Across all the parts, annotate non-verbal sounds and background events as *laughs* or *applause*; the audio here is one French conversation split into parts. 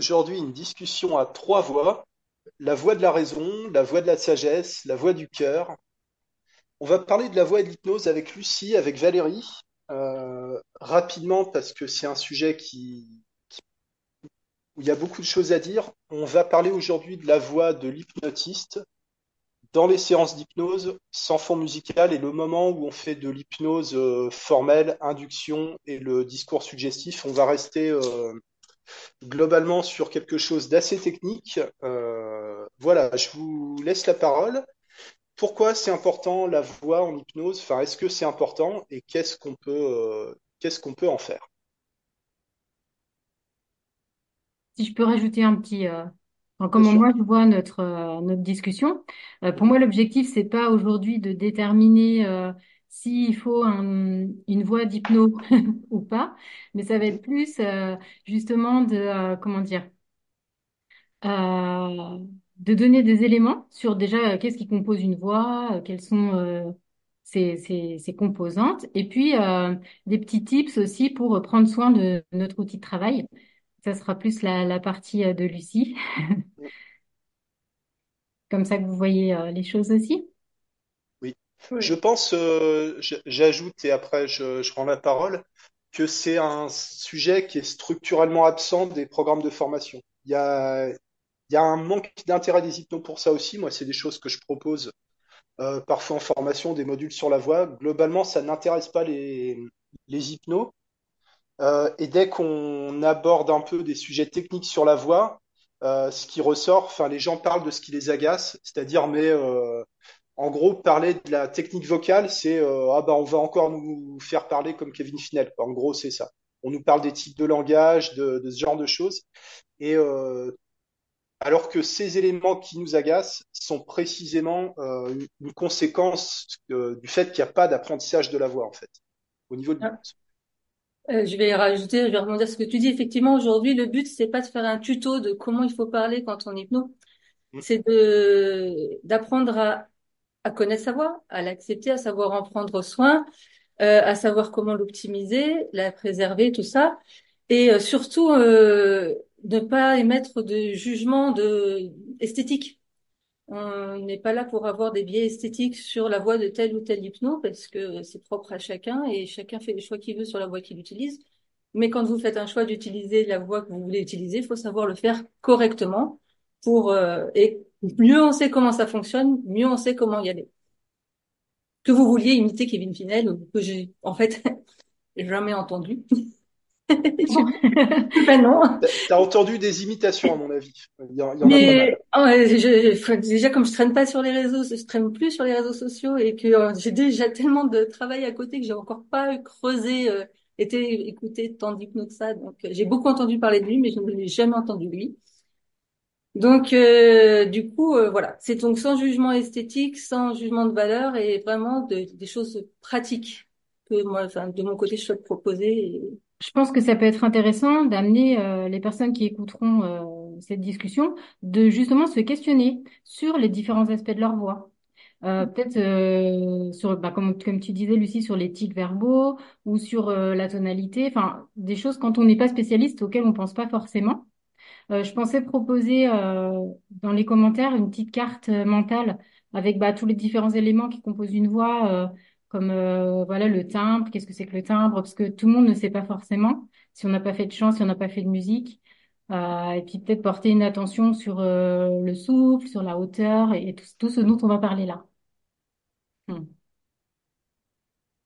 aujourd'hui une discussion à trois voix, la voix de la raison, la voix de la sagesse, la voix du cœur. On va parler de la voix et de l'hypnose avec Lucie, avec Valérie, euh, rapidement parce que c'est un sujet qui, où il y a beaucoup de choses à dire. On va parler aujourd'hui de la voix de l'hypnotiste dans les séances d'hypnose sans fond musical et le moment où on fait de l'hypnose euh, formelle, induction et le discours suggestif. On va rester euh, globalement sur quelque chose d'assez technique. Euh, voilà, je vous laisse la parole. Pourquoi c'est important la voix en hypnose? Enfin, est-ce que c'est important? Et qu'est-ce qu'on peut, euh, qu'est-ce qu'on peut en faire? Si je peux rajouter un petit, euh, comment moi je vois notre euh, notre discussion. Euh, pour moi, l'objectif c'est pas aujourd'hui de déterminer euh, s'il faut un- une voie d'hypno *laughs* ou pas, mais ça va être plus euh, justement de euh, comment dire euh, de donner des éléments sur déjà euh, qu'est-ce qui compose une voix, euh, quelles sont euh, ses, ses, ses composantes, et puis euh, des petits tips aussi pour prendre soin de notre outil de travail. Ça sera plus la, la partie de Lucie, *laughs* comme ça que vous voyez les choses aussi. Je pense, euh, j'ajoute et après je, rends la parole, que c'est un sujet qui est structurellement absent des programmes de formation. Il y a, un manque d'intérêt des hypnos pour ça aussi. Moi, c'est des choses que je propose euh, parfois en formation, des modules sur la voix. Globalement, ça n'intéresse pas les, les hypnos. Euh, et dès qu'on aborde un peu des sujets techniques sur la voix, euh, ce qui ressort, enfin, les gens parlent de ce qui les agace, c'est-à-dire, mais en gros, parler de la technique vocale, c'est euh, ah bah on va encore nous faire parler comme Kevin Finel. En gros, c'est ça. On nous parle des types de langage, de, de ce genre de choses. Et euh, alors que ces éléments qui nous agacent sont précisément euh, une, conséquence euh, du fait qu'il n'y a pas d'apprentissage de la voix, en fait, au niveau de Ah, je vais rajouter, je vais rebondir ce que tu dis. Effectivement, aujourd'hui, le but, c'est pas de faire un tuto de comment il faut parler quand on hypno. Mm. C'est de, d'apprendre à, à connaître sa voix, à l'accepter, à savoir en prendre soin, euh, à savoir comment l'optimiser, la préserver, tout ça. Et euh, surtout, euh, ne pas émettre de jugement de esthétique. On n'est pas là pour avoir des biais esthétiques sur la voix de tel ou tel hypno parce que c'est propre à chacun et chacun fait les choix qu'il veut sur la voix qu'il utilise. Mais quand vous faites un choix d'utiliser la voix que vous voulez utiliser, il faut savoir le faire correctement pour euh, et mieux on sait comment ça fonctionne, mieux on sait comment y aller. Que vous vouliez imiter Kevin Finel que j'ai en fait *laughs* jamais entendu. *laughs* Ben non. T'as entendu des imitations, à mon avis. Il y en, il y en a pas mal. Mais oh, je, je- déjà comme je traîne pas sur les réseaux, je traîne plus sur les réseaux sociaux et que euh, j'ai déjà *laughs* tellement de travail à côté que j'ai encore pas creusé, euh, été écouté tant d'hypno que ça. Donc euh, j'ai beaucoup entendu parler de lui, mais je ne l'ai jamais entendu lui. Donc euh, du coup euh, voilà, c'est donc sans jugement esthétique, sans jugement de valeur et vraiment de- des choses pratiques que moi, enfin de mon côté, je souhaite proposer. Et... Je pense que ça peut être intéressant d'amener euh, les personnes qui écouteront euh, cette discussion de justement se questionner sur les différents aspects de leur voix. Euh, peut-être euh, sur, bah, comme, comme tu disais, Lucie, sur les tics verbaux ou sur euh, la tonalité, enfin des choses quand on n'est pas spécialiste auxquelles on pense pas forcément. Euh, je pensais proposer euh, dans les commentaires une petite carte euh, mentale avec bah, tous les différents éléments qui composent une voix, comme voilà le timbre, qu'est-ce que c'est que le timbre, parce que tout le monde ne sait pas forcément si on n'a pas fait de chant, si on n'a pas fait de musique. Et puis peut-être porter une attention sur le souffle, sur la hauteur et, tout ce dont on va parler là. Hmm.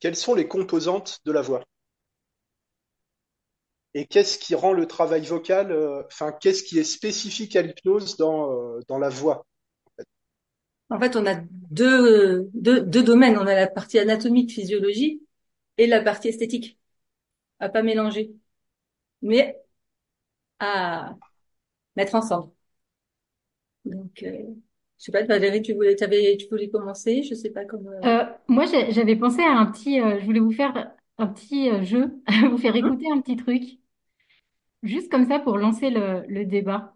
Quelles sont les composantes de la voix? Et qu'est-ce qui rend le travail vocal, euh, enfin, qu'est-ce qui est spécifique à l'hypnose dans, euh, dans la voix? En fait, on a deux, deux, deux domaines. On a la partie anatomique, physiologie et la partie esthétique. À pas mélanger, mais à mettre ensemble. Donc, euh, je sais pas, Valérie, tu voulais, t'avais, tu voulais commencer, je sais pas comment. euh, moi, j'avais pensé à un petit, euh, je voulais vous faire un petit euh, jeu, *laughs* vous faire écouter un petit truc, juste comme ça pour lancer le, le débat.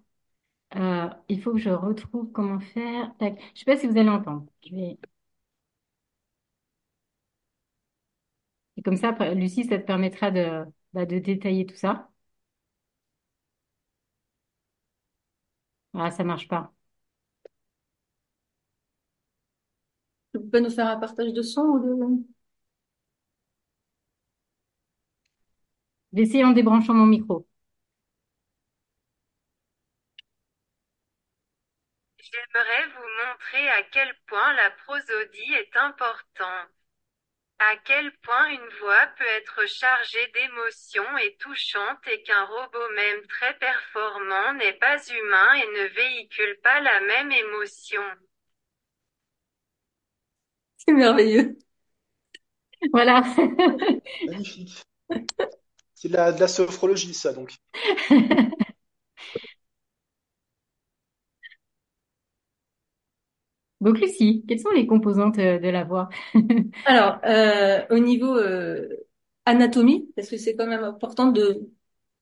Euh, il faut que je retrouve comment faire. Tac. Je sais pas si vous allez entendre. Je vais... Et comme ça, après, Lucie, ça te permettra de, bah, de détailler tout ça. Ah, ça marche pas. Tu peux nous faire un partage de son ou de... J'essaie en débranchant mon micro. J'aimerais vous montrer à quel point la prosodie est importante. À quel point une voix peut être chargée d'émotions et touchante et qu'un robot même très performant n'est pas humain et ne véhicule pas la même émotion. C'est merveilleux. Voilà. Magnifique. C'est de la, de la sophrologie, ça, donc. *laughs* Donc, Lucie, quelles sont les composantes euh, de la voix? *laughs* Alors, euh, au niveau euh, anatomie, parce que c'est quand même important de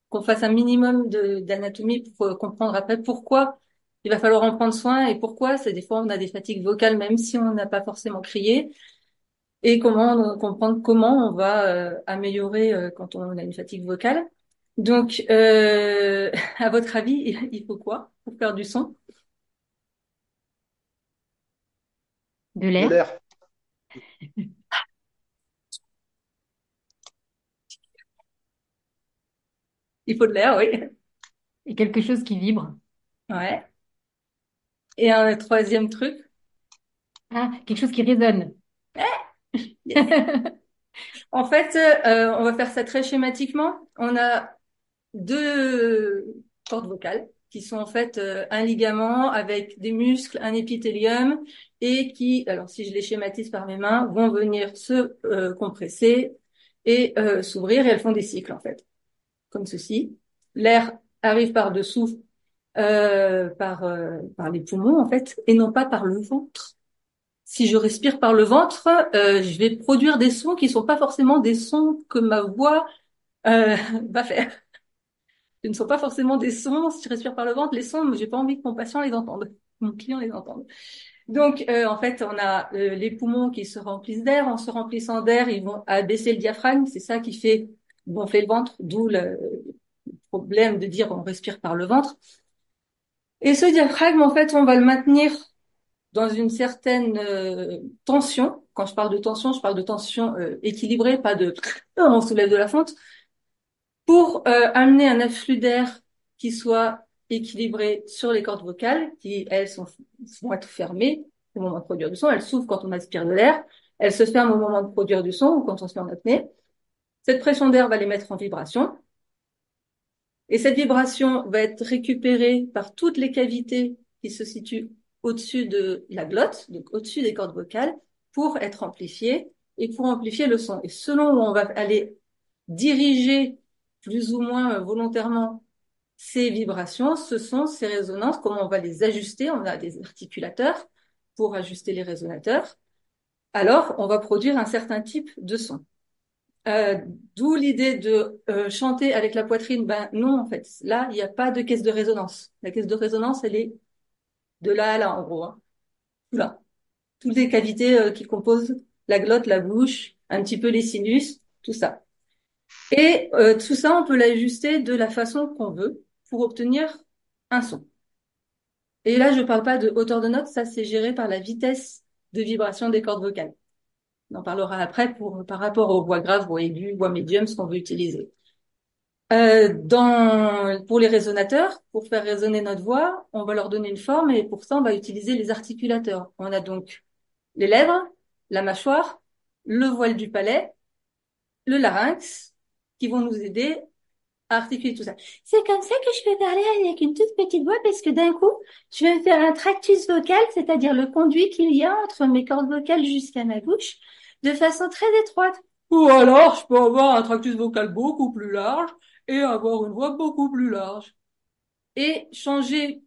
qu'on fasse un minimum d'anatomie pour euh, comprendre après pourquoi il va falloir en prendre soin et pourquoi c'est des fois on a des fatigues vocales même si on n'a pas forcément crié et comment comprendre comment on va euh, améliorer quand on a une fatigue vocale. Donc, *laughs* à votre avis, il faut quoi pour faire du son? De l'air. Il faut de l'air, oui. Et quelque chose qui vibre? Ouais. Et un troisième truc. Ah, quelque chose qui résonne. En fait, euh, on va faire ça très schématiquement. On a deux cordes vocales qui sont en fait euh, un ligament avec des muscles, un épithélium et qui, alors si je les schématise par mes mains, vont venir se euh, compresser et euh, s'ouvrir et elles font des cycles en fait, comme ceci. L'air arrive par dessous euh, par euh, par les poumons en fait et non pas par le ventre. Si je respire par le ventre, euh, je vais produire des sons qui sont pas forcément des sons que ma voix euh, *laughs* va faire. Ce ne sont pas forcément des sons. Si je respire par le ventre, les sons, j'ai pas envie que mon patient les entende, *laughs* mon client les entende. Donc, euh, en fait, on a euh, les poumons qui se remplissent d'air. En se remplissant d'air, ils vont abaisser le diaphragme. C'est ça qui fait gonfler le ventre, d'où le problème de dire on respire par le ventre. Et ce diaphragme, en fait, on va le maintenir dans une certaine euh, tension. Quand je parle de tension, je parle de tension équilibrée, pas de *laughs* on soulève de la fonte, pour euh, amener un afflux d'air qui soit équilibré sur les cordes vocales, qui elles sont, vont être fermées au moment de produire du son. Elles s'ouvrent quand on aspire de l'air, elles se ferment au moment de produire du son ou quand on se met en apnée. Cette pression d'air va les mettre en vibration. Et cette vibration va être récupérée par toutes les cavités qui se situent au-dessus de la glotte, donc au-dessus des cordes vocales, pour être amplifiée et pour amplifier le son. Et selon où on va aller diriger plus ou moins volontairement ces vibrations, ce sont ces résonances, comment on va les ajuster. On a des articulateurs pour ajuster les résonateurs. Alors, on va produire un certain type de son. Euh, D'où l'idée de euh, chanter avec la poitrine. Ben non, en fait, là, il n'y a pas de caisse de résonance. La caisse de résonance, elle est de là à là, en gros. Hein. Là. Toutes les cavités euh, qui composent la glotte, la bouche, un petit peu les sinus, tout ça. Et euh, tout ça, on peut l'ajuster de la façon qu'on veut pour obtenir un son. Et là, je parle pas de hauteur de note, ça c'est géré par la vitesse de vibration des cordes vocales. On en parlera après pour, par rapport aux voix graves, voix aiguës, voix médium, ce qu'on veut utiliser. Euh, pour les résonateurs, pour faire résonner notre voix, on va leur donner une forme et pour ça, on va utiliser les articulateurs. On a donc les lèvres, la mâchoire, le voile du palais, le larynx, qui vont nous aider à articuler tout ça. C'est comme ça que je peux parler avec une toute petite voix parce que d'un coup, je vais faire un tractus vocal, c'est-à-dire le conduit qu'il y a entre mes cordes vocales jusqu'à ma bouche, de façon très étroite. Ou alors, je peux avoir un tractus vocal beaucoup plus large et avoir une voix beaucoup plus large. Et changer,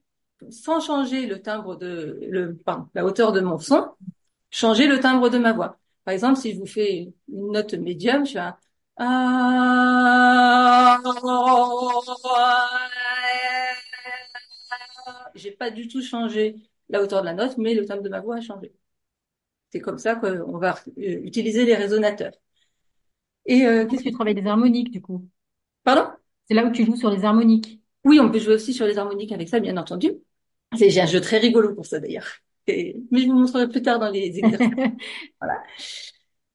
sans changer le timbre de, le, pardon, la hauteur de mon son, changer le timbre de ma voix. Par exemple, si je vous fais une note médium, je fais un j'ai pas du tout changé la hauteur de la note, mais le timbre de ma voix a changé. C'est comme ça qu'on va utiliser les résonateurs. Et euh, qu'est-ce que tu travailles des harmoniques du coup Pardon? C'est là où tu joues sur les harmoniques. Oui, on peut jouer aussi sur les harmoniques avec ça, bien entendu. J'ai un jeu très rigolo pour ça d'ailleurs. Et- Mais je vous montrerai plus tard dans les exercices. *laughs* Voilà.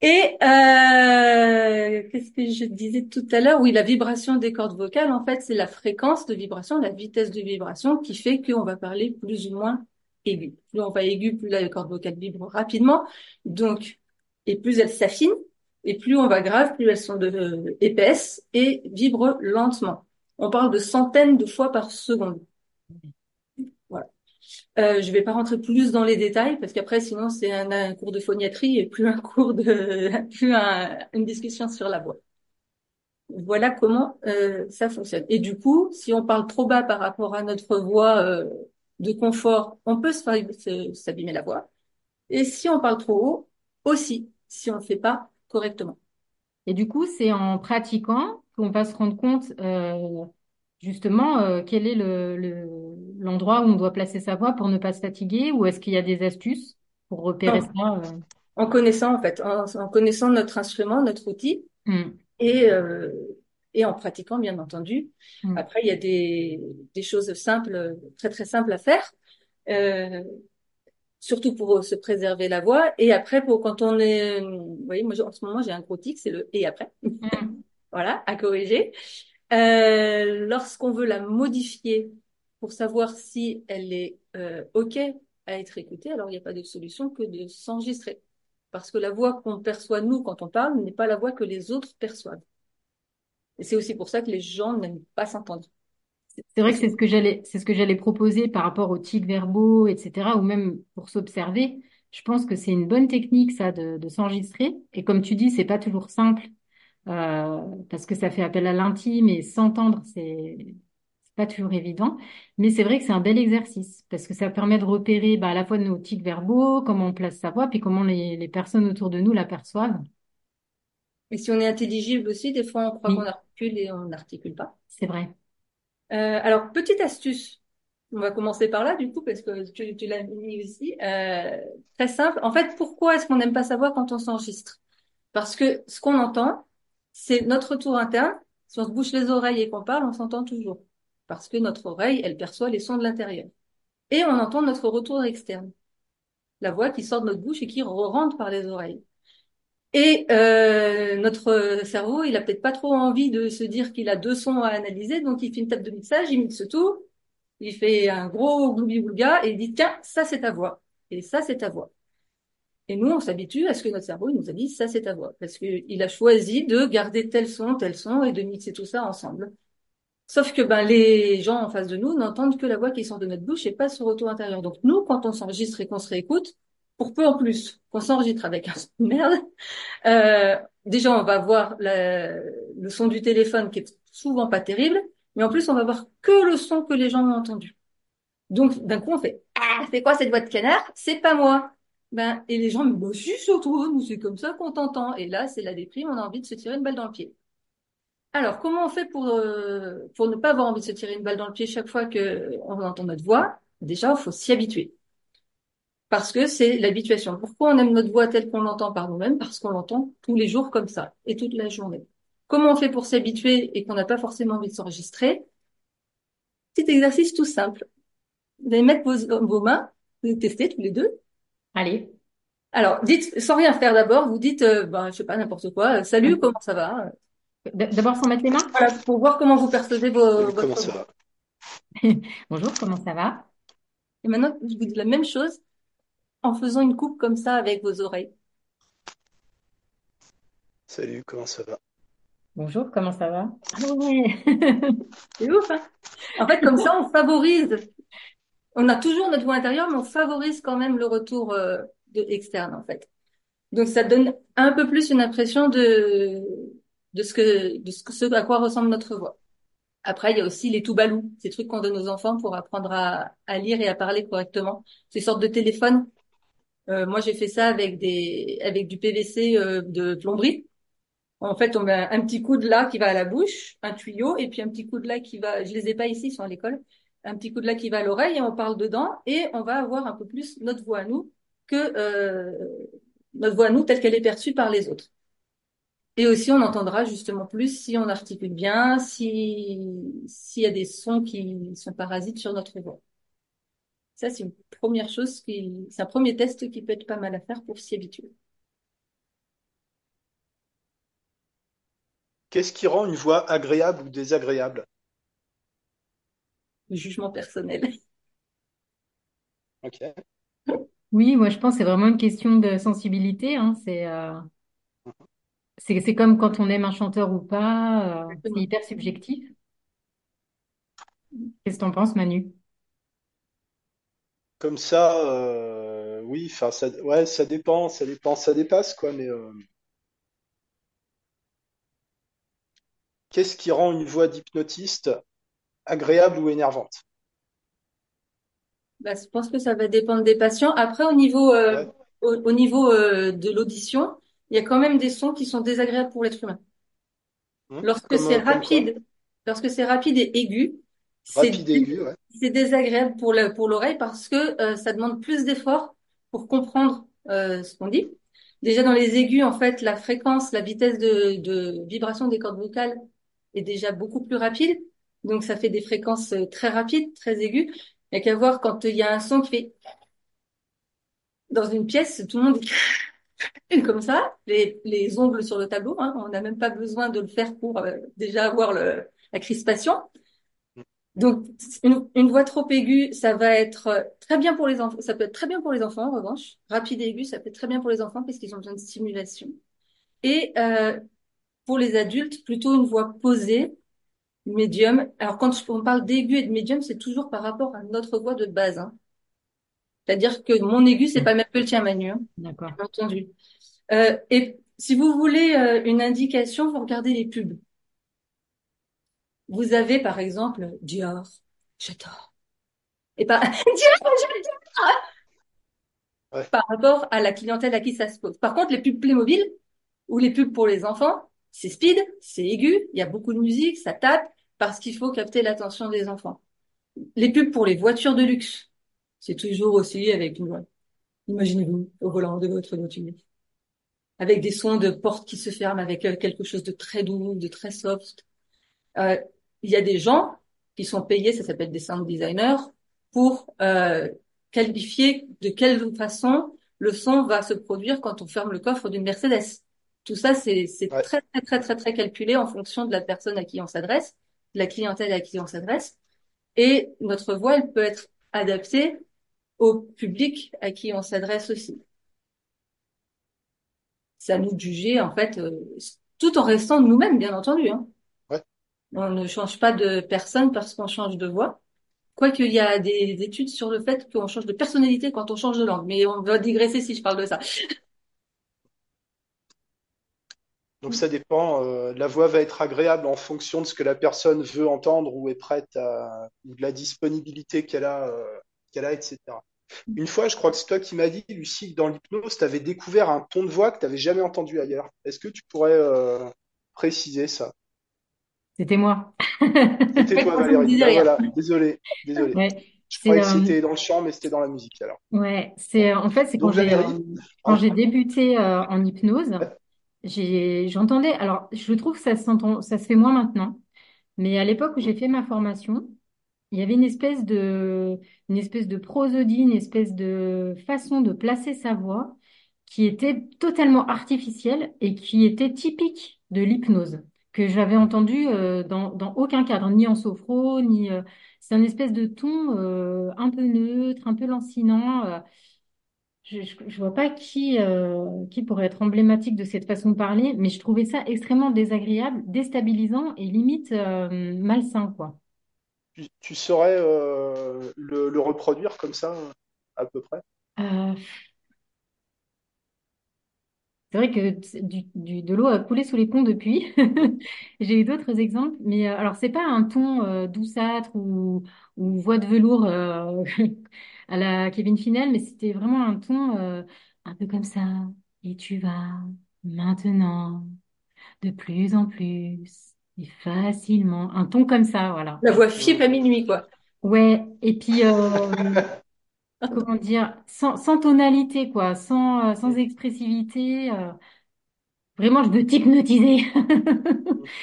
Et euh, qu'est-ce que je disais tout à l'heure? Oui, la vibration des cordes vocales, en fait, c'est la fréquence de vibration, la vitesse de vibration qui fait qu'on va parler plus ou moins aigu. Plus on va aigu, plus la corde vocale vibre rapidement. Donc, et plus elle s'affine, et plus on va grave, plus elles sont euh, épaisses et vibrent lentement. On parle de centaines de fois par seconde. Euh, je vais pas rentrer plus dans les détails parce qu'après, sinon, c'est un, un cours de phoniatrie et plus un cours de, *laughs* plus un- une discussion sur la voix. Voilà comment euh, ça fonctionne. Et du coup, si on parle trop bas par rapport à notre voix euh, de confort, on peut s'abîmer la voix. Et si on parle trop haut, aussi, si on ne fait pas correctement. Et du coup, c'est en pratiquant qu'on va se rendre compte euh, justement euh, quel est le, le- l'endroit où on doit placer sa voix pour ne pas se fatiguer ou est-ce qu'il y a des astuces pour repérer Non. ça euh? En connaissant, en fait, en, en connaissant notre instrument, notre outil, et, euh, et en pratiquant, bien entendu. hmm. Après, il y a des, des choses simples, très très simples à faire, surtout pour se préserver la voix. Et après, pour quand on est, vous voyez, moi en ce moment j'ai un gros tic, c'est le et après, Hmm. *laughs* voilà, à corriger. Euh, lorsqu'on veut la modifier pour savoir si elle est euh, ok à être écoutée, alors il n'y a pas de solution que de s'enregistrer, parce que la voix qu'on perçoit nous quand on parle n'est pas la voix que les autres perçoivent. Et c'est aussi pour ça que les gens n'aiment pas s'entendre. C'est vrai que c'est ce que j'allais, c'est ce que j'allais proposer par rapport aux tics verbaux, etc., ou même pour s'observer. Je pense que c'est une bonne technique, ça, de, de s'enregistrer. Et comme tu dis, c'est pas toujours simple, euh, parce que ça fait appel à l'intime et s'entendre, c'est, pas toujours évident. Mais c'est vrai que c'est un bel exercice, parce que ça permet de repérer, bah, à la fois nos tics verbaux, comment on place sa voix, puis comment les, les personnes autour de nous l'aperçoivent. Et si on est intelligible aussi, des fois on croit Oui, qu'on articule et on n'articule pas. c'est vrai. Euh, alors, petite astuce. On va commencer par là, du coup, parce que tu, tu l'as mis aussi. Euh, très simple. En fait, pourquoi est-ce qu'on n'aime pas savoir quand on s'enregistre? Parce que ce qu'on entend, c'est notre tour interne. Si on se bouche les oreilles et qu'on parle, on s'entend toujours. Parce que notre oreille, elle perçoit les sons de l'intérieur. Et on entend notre retour externe. La voix qui sort de notre bouche et qui rentre par les oreilles. Et euh, notre cerveau, il a peut-être pas trop envie de se dire qu'il a deux sons à analyser, donc il fait une table de mixage, il mixe tout, il fait un gros gloubi-boulga et il dit tiens, ça c'est ta voix et ça c'est ta voix. Et nous, on s'habitue à ce que notre cerveau il nous a dit ça c'est ta voix parce que il a choisi de garder tel son, tel son et de mixer tout ça ensemble. Sauf que ben les gens en face de nous n'entendent que la voix qui sort de notre bouche et pas ce retour intérieur. Donc nous, quand on s'enregistre et qu'on se réécoute, pour peu en plus qu'on s'enregistre avec un son de merde, euh, déjà, on va voir le son du téléphone qui est souvent pas terrible, mais en plus, on va voir que le son que les gens ont entendu. Donc, d'un coup, on fait Ah, c'est quoi cette voix de canard? C'est pas moi. Ben, et les gens me Bah, si, nous, c'est comme ça qu'on t'entend. Et là, c'est la déprime, on a envie de se tirer une balle dans le pied. Alors, comment on fait pour, euh, pour ne pas avoir envie de se tirer une balle dans le pied chaque fois que on entend notre voix? Déjà, il faut s'y habituer. Parce que c'est l'habituation. Pourquoi on aime notre voix telle qu'on l'entend par nous-mêmes? Parce qu'on l'entend tous les jours comme ça et toute la journée. Comment on fait pour s'habituer et qu'on n'a pas forcément envie de s'enregistrer? Petit exercice tout simple. Vous allez mettre vos, vos mains, vous allez tester tous les deux. Allez. Alors, dites, sans rien faire d'abord, vous dites, euh, ben, je sais pas, n'importe quoi, euh, salut, comment ça va? D'abord, sans mettre les mains. Voilà, pour voir comment vous percevez vos, votre comment ça va? *laughs* Bonjour, comment ça va? Et maintenant, je vous dis la même chose en faisant une coupe comme ça avec vos oreilles. Salut, comment ça va? Bonjour, comment ça va? Ah ouais. *laughs* C'est ouf, hein? En fait, comme ça, on favorise. On a toujours notre voix intérieure, mais on favorise quand même le retour euh, de, externe, en fait. Donc, ça donne un peu plus une impression de, de ce de à quoi ressemble notre voix. Après, il y a aussi les tout balous, ces trucs qu'on donne aux enfants pour apprendre à, lire et à parler correctement. Ces sortes de téléphones. Euh, moi, j'ai fait ça avec du PVC euh, de plomberie. En fait, on met un, petit coude là qui va à la bouche, un tuyau, et puis un petit coude là qui va, je les ai pas ici, ils sont à l'école, un petit coude là qui va à l'oreille, et on parle dedans, et on va avoir un peu plus notre voix à nous que euh, notre voix à nous telle qu'elle est perçue par les autres. Et aussi, on entendra justement plus si on articule bien, si s'il y a des sons qui sont parasites sur notre voix. Ça, c'est une première chose qui, c'est un premier test qui peut être pas mal à faire pour s'y habituer. Qu'est-ce qui rend une voix agréable ou désagréable? Le jugement personnel. Ok. Oui, moi je pense que c'est vraiment une question de sensibilité. Hein. C'est euh, c'est c'est comme quand on aime un chanteur ou pas. euh, c'est hyper subjectif. Qu'est-ce que t'en penses, Manu? Comme ça, euh, oui, enfin, ça, ouais, ça dépend, ça dépend, ça dépasse, quoi, mais euh, qu'est-ce qui rend une voix d'hypnotiste agréable ou énervante? Bah, je pense que ça va dépendre des patients. Après, au niveau, euh, Ouais. au, au niveau euh, de l'audition, il y a quand même des sons qui sont désagréables pour l'être humain. Hum Lorsque c'est euh, rapide, lorsque c'est rapide et aigu, c'est ouais. désagréable pour le, pour l'oreille parce que euh, ça demande plus d'efforts pour comprendre euh, ce qu'on dit. Déjà dans les aigus, en fait, la fréquence, la vitesse de, de vibration des cordes vocales est déjà beaucoup plus rapide. Donc ça fait des fréquences euh, très rapides, très aiguës. Il n'y a qu'à voir quand il y a un son qui fait dans une pièce, tout le monde *laughs* comme ça, les, les ongles sur le tableau. Hein, on n'a même pas besoin de le faire pour euh, déjà avoir la crispation. Donc, une, voix trop aiguë, ça va être euh, très bien pour les enfants. Ça peut être très bien pour les enfants, en revanche. Rapide et aigu, ça peut être très bien pour les enfants parce qu'ils ont besoin de stimulation. Et pour les adultes, plutôt une voix posée, médium. Alors, quand on parle d'aigu et de médium, c'est toujours par rapport à notre voix de base. Hein. C'est-à-dire que mon aigu, c'est pas même que le tien, Manu. Hein, D'accord. bien entendu. Euh, et si vous voulez euh, une indication, vous regardez les pubs. Vous avez, par exemple, Dior, j'adore. Et par, *laughs* Dior, j'adore. Ouais. Par rapport à la clientèle à qui ça se pose. Par contre, les pubs Playmobil ou les pubs pour les enfants, c'est speed, c'est aigu, il y a beaucoup de musique, ça tape, parce qu'il faut capter l'attention des enfants. Les pubs pour les voitures de luxe, c'est toujours aussi avec une voix. Imaginez-vous au volant de votre voiture. Avec des sons de porte qui se ferment, avec euh, quelque chose de très doux, de très soft. Euh, il y a des gens qui sont payés, ça s'appelle des sound designers, pour euh, qualifier de quelle façon le son va se produire quand on ferme le coffre d'une Mercedes. Tout ça, c'est Ouais. très, très, très, très, très calculé en fonction de la personne à qui on s'adresse, la clientèle à qui on s'adresse. Et notre voix, elle peut être adaptée au public à qui on s'adresse aussi. À nous juger, en fait, euh, tout en restant nous-mêmes, bien entendu. Hein. Ouais. On ne change pas de personne parce qu'on change de voix. Quoique il y a des études sur le fait qu'on change de personnalité quand on change de langue. Mais on va digresser si je parle de ça. Donc ça dépend. euh, la voix va être agréable en fonction de ce que la personne veut entendre ou est prête à, ou de la disponibilité qu'elle a, euh, qu'elle a, etc. Une fois, je crois que c'est toi qui m'as dit, Lucie, que dans l'hypnose, tu avais découvert un ton de voix que tu n'avais jamais entendu ailleurs. Est-ce que tu pourrais euh, préciser ça? C'était moi. C'était toi, *laughs* Valérie. Ben voilà, désolé, désolé. Ouais, Je c'est croyais que c'était dans le chant, mais c'était dans la musique alors. ouais, c'est en fait c'est quand Donc j'ai quand hein, j'ai débuté euh, en hypnose, ouais, j'entendais alors je trouve que ça ça se fait moins maintenant, mais à l'époque où j'ai fait ma formation, il y avait une espèce de une espèce de prosodie, une espèce de façon de placer sa voix qui était totalement artificielle et qui était typique de l'hypnose que j'avais entendu euh, dans dans aucun cadre, ni en sophro, ni euh, c'est un espèce de ton euh, un peu neutre, un peu lancinant. Je, je vois pas qui, euh, qui pourrait être emblématique de cette façon de parler, mais je trouvais ça extrêmement désagréable, déstabilisant et limite euh, malsain, quoi. tu, tu saurais euh, le, le reproduire comme ça, à peu près? C'est vrai que du, du- de l'eau a coulé sous les ponts depuis. *laughs* J'ai eu d'autres exemples, mais alors c'est pas un ton douceâtre ou, ou voix de velours *laughs* à la Kevin Finel, mais c'était vraiment un ton euh, un peu comme ça. Et tu vas maintenant. de plus en plus et facilement. Un ton comme ça, voilà. La voix fiep à minuit, quoi. Ouais, et puis, euh, comment dire, sans, sans tonalité, quoi, sans, euh, sans expressivité. euh, vraiment, je veux t'hypnotiser. hum. *laughs*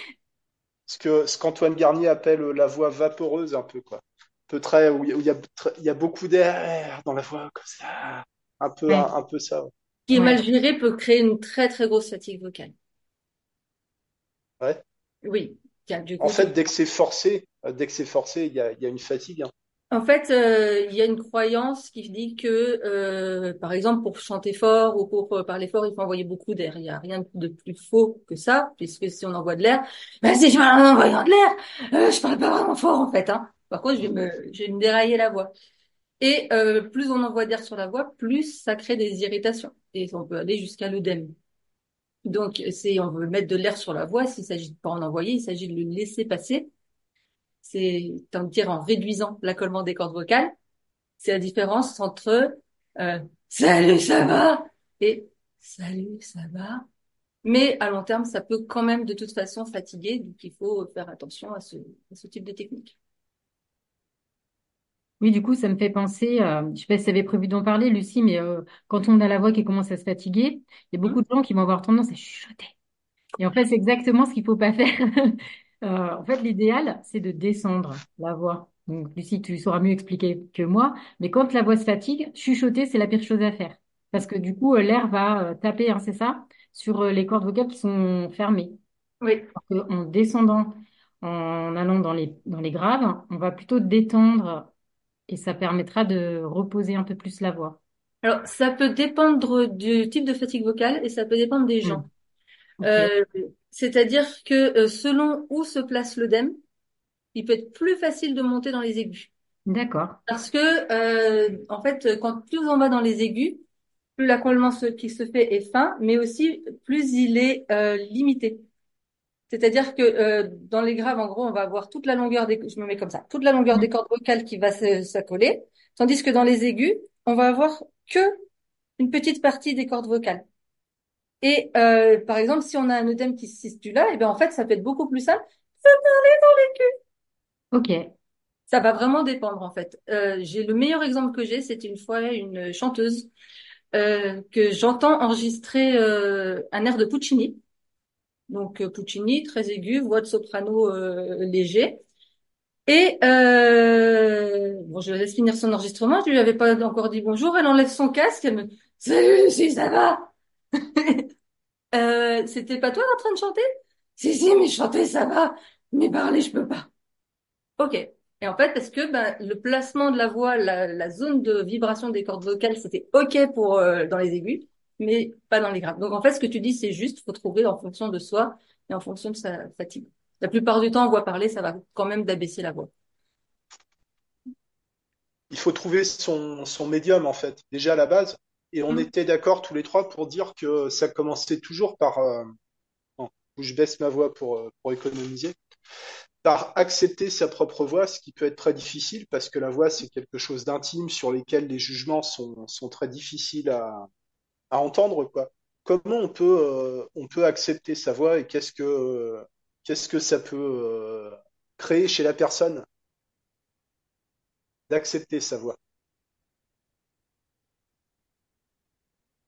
Ce que, ce qu'Antoine Garnier appelle la voix vaporeuse un peu, quoi. Peu très, où il y a, il y beaucoup d'air dans la voix, comme ça. Un peu, Ouais. un, un peu ça. Qui est Ouais. mal géré peut créer une très très grosse fatigue vocale. Ouais. Oui. Tiens, du En fait, dès que c'est forcé, dès que c'est forcé, il y a, il y a une fatigue. hein. En fait, euh, il y a une croyance qui dit que, euh, par exemple, pour chanter fort ou pour euh, parler fort, il faut envoyer beaucoup d'air. Il n'y a rien de plus faux que ça, puisque si on envoie de l'air, ben si je parle en envoyant de l'air, euh, je parle pas vraiment fort en fait. Hein. Par contre, je vais me, je vais me dérailler la voix. Et euh, plus on envoie d'air sur la voix, plus ça crée des irritations. Et on peut aller jusqu'à l'œdème. Donc, c'est, on veut mettre de l'air sur la voix. S'il s'agit de pas en envoyer, il s'agit de le laisser passer. C'est, tant dire, en réduisant l'accollement des cordes vocales. C'est la différence entre euh, salut, ça va et salut, ça va. Mais à long terme, ça peut quand même de toute façon fatiguer, donc il faut faire attention à ce, à ce type de technique. Oui, du coup, ça me fait penser, euh, je sais pas si tu avais prévu d'en parler, Lucie, mais euh, quand on a la voix qui commence à se fatiguer, il y a beaucoup de gens qui vont avoir tendance à chuchoter. Et en fait, c'est exactement ce qu'il faut pas *laughs* faire. Euh, en fait, l'idéal, c'est de descendre la voix. Donc, Lucie, tu sauras mieux expliquer que moi, mais quand la voix se fatigue, chuchoter, c'est la pire chose à faire. Parce que du coup, l'air va taper, hein, c'est ça, sur les cordes vocales qui sont fermées. Oui, en descendant, en allant dans les, dans les graves, on va plutôt détendre et ça permettra de reposer un peu plus la voix. alors ça peut dépendre du type de fatigue vocale et ça peut dépendre des gens. Ok. Euh, c'est-à-dire que euh, selon où se place l'œdème, il peut être plus facile de monter dans les aigus. D'accord. Parce que, euh, en fait, quand plus on va dans les aigus, plus l'accollement se- qui se fait est fin, mais aussi plus il est euh, limité. C'est-à-dire que euh, dans les graves, en gros, on va avoir toute la longueur des, je me mets comme ça, toute la longueur des cordes vocales qui va s'accoler, tandis que dans les aigus, on va avoir que une petite partie des cordes vocales. Et euh, par exemple, si on a un œdème qui se situe là, et ben en fait, ça peut être beaucoup plus simple de parler dans les Ok. Ça va vraiment dépendre en fait. Euh, j'ai le meilleur exemple que j'ai, c'était une fois une chanteuse euh, que j'entends enregistrer euh, un air de Puccini. Donc euh, Puccini, très aigu, voix de soprano euh, léger. Et euh, bon, je laisse finir son enregistrement. Je lui avais pas encore dit bonjour. Elle enlève son casque. Elle me Salut Lucie, ça va? *laughs* Euh, c'était pas toi en train de chanter? Si si, mais chanter ça va, mais parler je peux pas. Ok. Et en fait, parce que ben, le placement de la voix, la, zone de vibration des cordes vocales, c'était ok pour dans les aigus, mais pas dans les graves. Donc en fait, ce que tu dis, c'est juste, faut trouver en fonction de soi et en fonction de sa fatigue. La plupart du temps, on voit parler, ça va quand même d'abaisser la voix. Il faut trouver son, son médium, en fait, déjà à la base. Et on Mm. était d'accord tous les trois pour dire que ça commençait toujours par, euh, bon, je baisse ma voix pour, euh, pour économiser, par accepter sa propre voix, ce qui peut être très difficile parce que la voix, c'est quelque chose d'intime sur lesquels les jugements sont, sont très difficiles à, à entendre, quoi. Comment on peut, euh, on peut accepter sa voix et qu'est-ce que, euh, qu'est-ce que ça peut euh, créer chez la personne? D'accepter sa voix?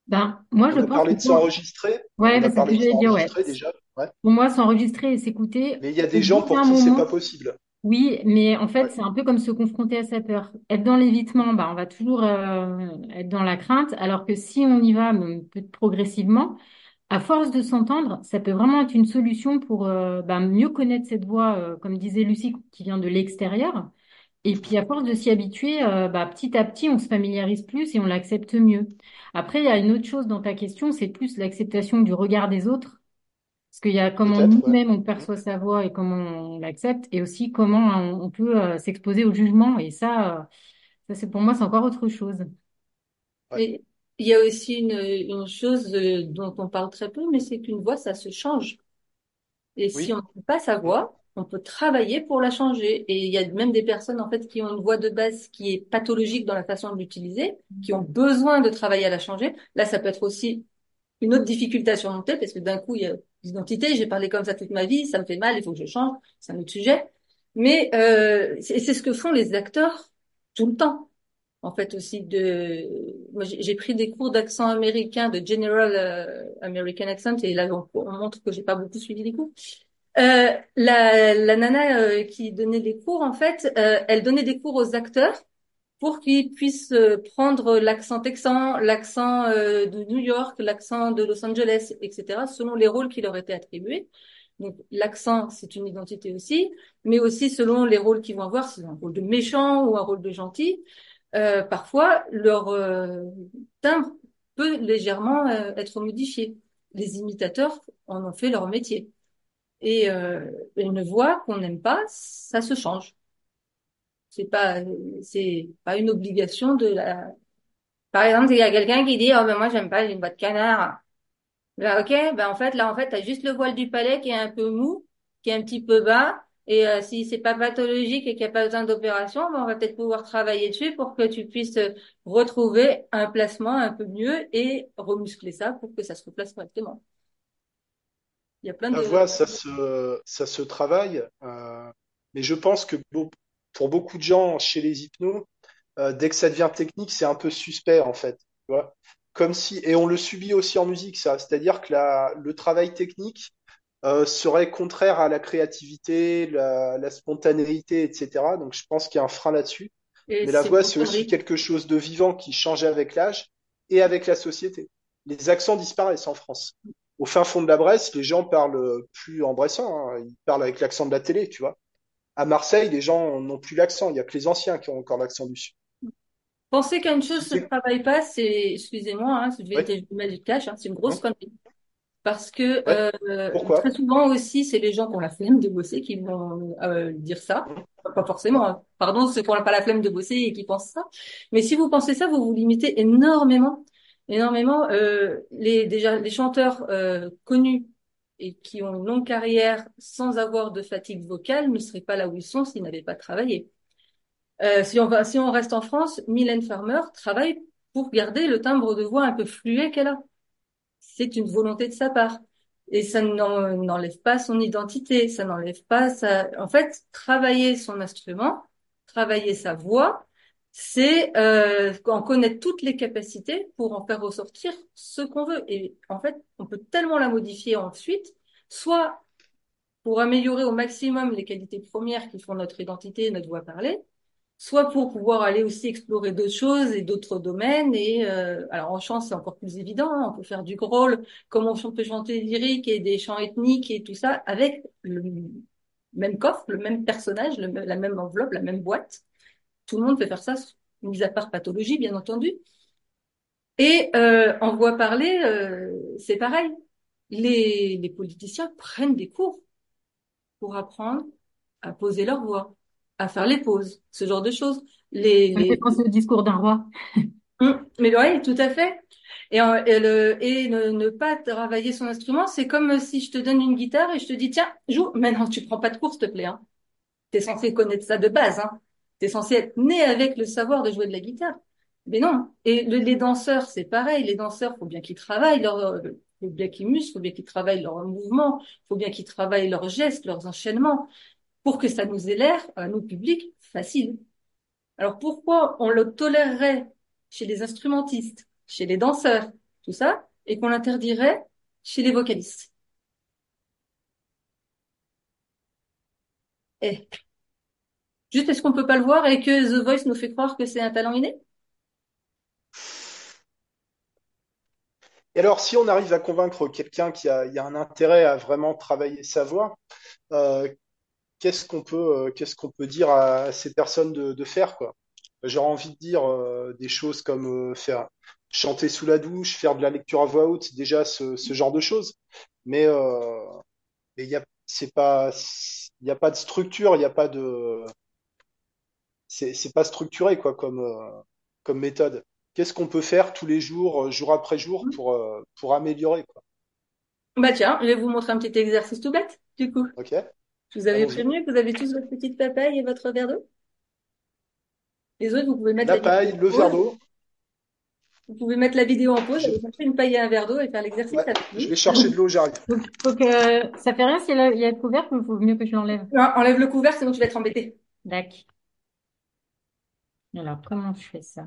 Ben, moi, je On a pense parlé de s'enregistrer. Ouais, On a parlé de dire, ouais. déjà. Ouais. Pour moi, s'enregistrer et s'écouter, Mais il y a des gens pour qui c'est pas possible. Oui, mais en fait, Ouais. c'est un peu comme se confronter à sa peur. Être dans l'évitement, ben, on va toujours euh, être dans la crainte, alors que si on y va progressivement, à force de s'entendre, ça peut vraiment être une solution pour euh, ben, mieux connaître cette voix, euh, comme disait Lucie, qui vient de l'extérieur. Et puis à force de s'y habituer, euh, bah, petit à petit, on se familiarise plus et on l'accepte mieux. Après, il y a une autre chose dans ta question, c'est plus l'acceptation du regard des autres. Parce qu'il y a comment ouais. nous-mêmes on perçoit sa voix et comment on l'accepte, et aussi comment on, on peut euh, s'exposer au jugement. Et ça, euh, ça c'est pour moi, c'est encore autre chose. Ouais. Il y a aussi une, une chose euh, dont on parle très peu, mais c'est qu'une voix, ça se change. Et si on n'aime pas sa voix, on peut travailler pour la changer. Et il y a même des personnes, en fait, qui ont une voix de base qui est pathologique dans la façon de l'utiliser, qui ont besoin de travailler à la changer. Là, ça peut être aussi une autre difficulté à surmonter parce que d'un coup, il y a l'identité, j'ai parlé comme ça toute ma vie, ça me fait mal, il faut que je change, c'est un autre sujet. Mais euh, c'est ce que font les acteurs tout le temps. En fait aussi de, moi j'ai j'ai pris des cours d'accent américain, de General euh, American Accent, et là on, on montre que j'ai pas beaucoup suivi les cours. Euh, la, la nana euh, qui donnait les cours, en fait, euh, elle donnait des cours aux acteurs pour qu'ils puissent euh, prendre l'accent texan, l'accent euh, de New York, l'accent de Los Angeles, etc., selon les rôles qui leur étaient attribués. Donc l'accent, c'est une identité aussi, mais aussi selon les rôles qu'ils vont avoir, c'est un rôle de méchant ou un rôle de gentil. Euh, parfois, leur timbre peut légèrement être modifié. Les imitateurs en ont fait leur métier et euh, une voix qu'on n'aime pas, ça se change. C'est pas, c'est pas une obligation de la. Par exemple, il y a quelqu'un qui dit, oh ben moi j'aime pas, j'ai une voix de canard. Ben, ok, ben en fait là en fait t'as juste le voile du palais qui est un peu mou, qui est un petit peu bas. Et euh, si c'est pas pathologique et qu'il n'y a pas besoin d'opération, ben, on va peut-être pouvoir travailler dessus pour que tu puisses retrouver un placement un peu mieux et remuscler ça pour que ça se replace correctement. Il y a plein La de... voix, ça se, ça se travaille, euh, mais je pense que pour beaucoup de gens chez les hypnos, euh, dès que ça devient technique, c'est un peu suspect en fait. Tu vois? Comme si, et on le subit aussi en musique, ça, c'est-à-dire que la, le travail technique euh, serait contraire à la créativité, la, la spontanéité, etc. Donc je pense qu'il y a un frein là-dessus. Mais la voix, c'est aussi quelque chose de vivant qui change avec l'âge et avec la société. Les accents disparaissent en France. Au fin fond de la Bresse, les gens parlent plus en bressan, hein. Ils parlent avec l'accent de la télé, tu vois. À Marseille, les gens n'ont plus l'accent. Il y a que les anciens qui ont encore l'accent du sud. Penser qu'une chose se t'es- travaille pas, c'est, excusez-moi, hein, Ouais. être je vais mettre cash, hein, c'est une grosse connerie. Parce que Ouais. euh, très souvent aussi, c'est les gens qui ont la flemme de bosser qui vont euh, dire ça. Hein Pas forcément. hein. Pardon, ceux qui n'ont pas la flemme de bosser et qui pensent ça. Mais si vous pensez ça, vous vous limitez énormément, énormément. Euh, les déjà les chanteurs euh, connus qui ont une longue carrière sans avoir de fatigue vocale ne seraient pas là où ils sont s'ils n'avaient pas travaillé. Euh, si on si on reste en France, Mylène Farmer travaille pour garder le timbre de voix un peu fluet qu'elle a. C'est une volonté de sa part. Et ça n'en- n'enlève pas son identité, ça n'enlève pas sa... En fait, travailler son instrument, travailler sa voix, c'est euh, en connaître toutes les capacités pour en faire ressortir ce qu'on veut. Et en fait, on peut tellement la modifier ensuite, soit pour améliorer au maximum les qualités premières qui font notre identité et notre voix parlée, soit pour pouvoir aller aussi explorer d'autres choses et d'autres domaines. Et euh, alors en chant, c'est encore plus évident. hein. On peut faire du growl, comme on peut chanter lyrique et des chants ethniques et tout ça avec le même coffre, le même personnage, la même enveloppe, la même boîte. Tout le monde peut faire ça, mis à part pathologie, bien entendu. Et euh, en voix parlée, euh, c'est pareil. Les, les politiciens prennent des cours pour apprendre à poser leur voix, à faire les pauses, ce genre de choses. Les, les... au discours d'un roi. *laughs* Hum, Mais oui, tout à fait. Et, en- et, le, et ne, ne pas travailler son instrument, c'est comme si je te donne une guitare et je te dis, tiens, joue. Mais non, tu prends pas de cours, s'il te plaît. Hein. T'es censé connaître ça de base. Hein. Censé être né avec le savoir de jouer de la guitare. Mais non. Et le- les danseurs, c'est pareil. Les danseurs, faut bien qu'ils travaillent leur, faut bien qu'ils faut bien qu'ils travaillent leurs mouvements, faut bien qu'ils travaillent leurs gestes, leurs enchaînements, pour que ça nous l'air, à nous publics, facile. Alors pourquoi on le tolérerait chez les instrumentistes, chez les danseurs, tout ça, et qu'on l'interdirait chez les vocalistes? Eh, juste est-ce qu'on peut pas le voir et que The Voice nous fait croire que c'est un talent inné? Et alors, si on arrive à convaincre quelqu'un qui a, y a un intérêt à vraiment travailler sa voix, euh, qu'est-ce qu'on peut, euh, qu'est-ce qu'on peut dire à ces personnes de, faire, quoi? J'aurais envie de dire euh, des choses comme faire chanter sous la douche, faire de la lecture à voix haute, déjà ce, genre de choses. Mais il y a, pas, de structure, il y a pas de, c'est c'est pas structuré quoi comme euh, comme méthode. Qu'est-ce qu'on peut faire tous les jours, euh, jour après jour, pour euh, pour améliorer quoi? Bah tiens, je vais vous montrer un petit exercice tout bête, du coup. Ok? Je vous avais prévenu que vous avez tous votre petite papaye et votre verre d'eau? Les autres, vous pouvez mettre La la vidéo paille, en le verre pause. d'eau. Vous pouvez mettre la vidéo en pause, Je, chercher une paille et un verre d'eau et faire l'exercice ouais, je vais chercher de l'eau, j'arrive. *laughs* Donc, faut que, ça fait rien s'il y a il y a le couvercle, mais il faut mieux que je l'enlève? Enlève le couvert, sinon tu vas être embêté. D'accord. Alors, comment je fais ça?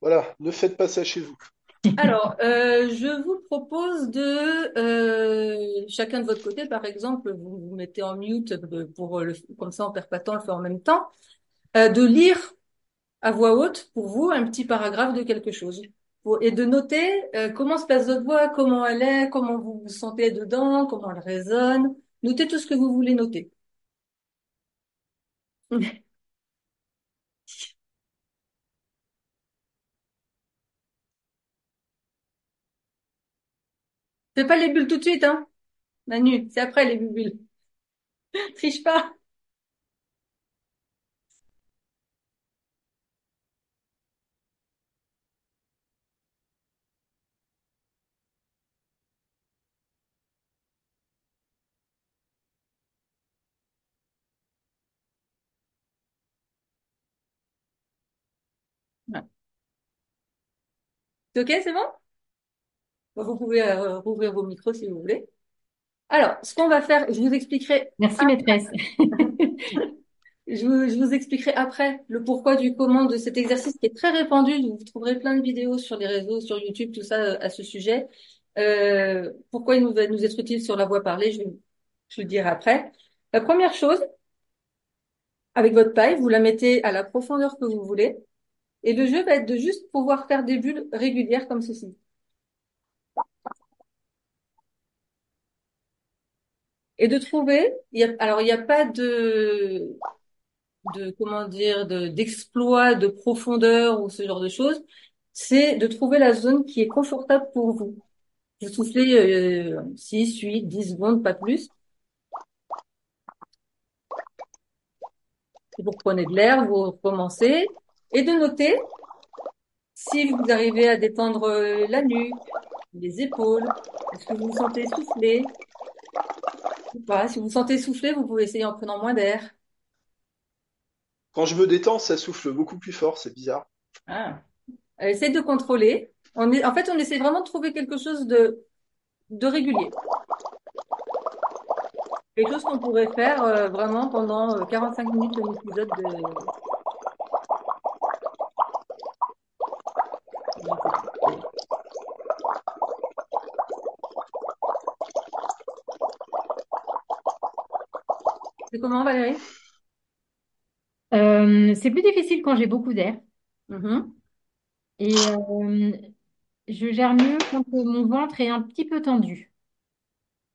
Voilà, ne faites pas ça chez vous. Alors, euh, je vous propose de, euh, chacun de votre côté, par exemple, vous vous mettez en mute euh, pour le, comme ça on perd pas de temps, on le fait en même temps, euh, de lire à voix haute pour vous un petit paragraphe de quelque chose. Et de noter euh, comment se place votre voix, comment elle est, comment vous vous sentez dedans, comment elle résonne. Notez tout ce que vous voulez noter. *laughs* Fais pas les bulles tout de suite, hein, Manu, c'est après les bulles. *laughs* Triche pas. Ok, c'est bon? Vous pouvez euh, rouvrir vos micros si vous voulez. Alors, ce qu'on va faire, je vous expliquerai Merci, maîtresse. *laughs* Je vous, je vous expliquerai après le pourquoi du comment de cet exercice qui est très répandu. Vous trouverez plein de vidéos sur les réseaux, sur YouTube, tout ça euh, à ce sujet. Euh, pourquoi il nous va nous être utile sur la voix parlée, je, je le dirai après. La première chose, avec votre paille, vous la mettez à la profondeur que vous voulez. Et le jeu va être de juste pouvoir faire des bulles régulières comme ceci. Et de trouver, alors il n'y a pas de, de comment dire de d'exploit de profondeur ou ce genre de choses. C'est de trouver la zone qui est confortable pour vous. Vous soufflez euh, 6, 8, 10 secondes pas plus. Vous reprenez de l'air vous recommencez et de noter si vous arrivez à détendre euh, la nuque les épaules est-ce que vous vous sentez souffler ou pas? Si vous vous sentez souffler vous pouvez essayer en prenant moins d'air Quand je me détends, ça souffle beaucoup plus fort, c'est bizarre. ah. Euh, Essayez de contrôler. On est, en fait, on essaie vraiment de trouver quelque chose de, de régulier. Quelque chose qu'on pourrait faire euh, vraiment pendant euh, 45 minutes de l'épisode de... C'est comment, Valérie? Euh, c'est plus difficile quand j'ai beaucoup d'air. Mhm. Et euh, je gère mieux quand mon ventre est un petit peu tendu.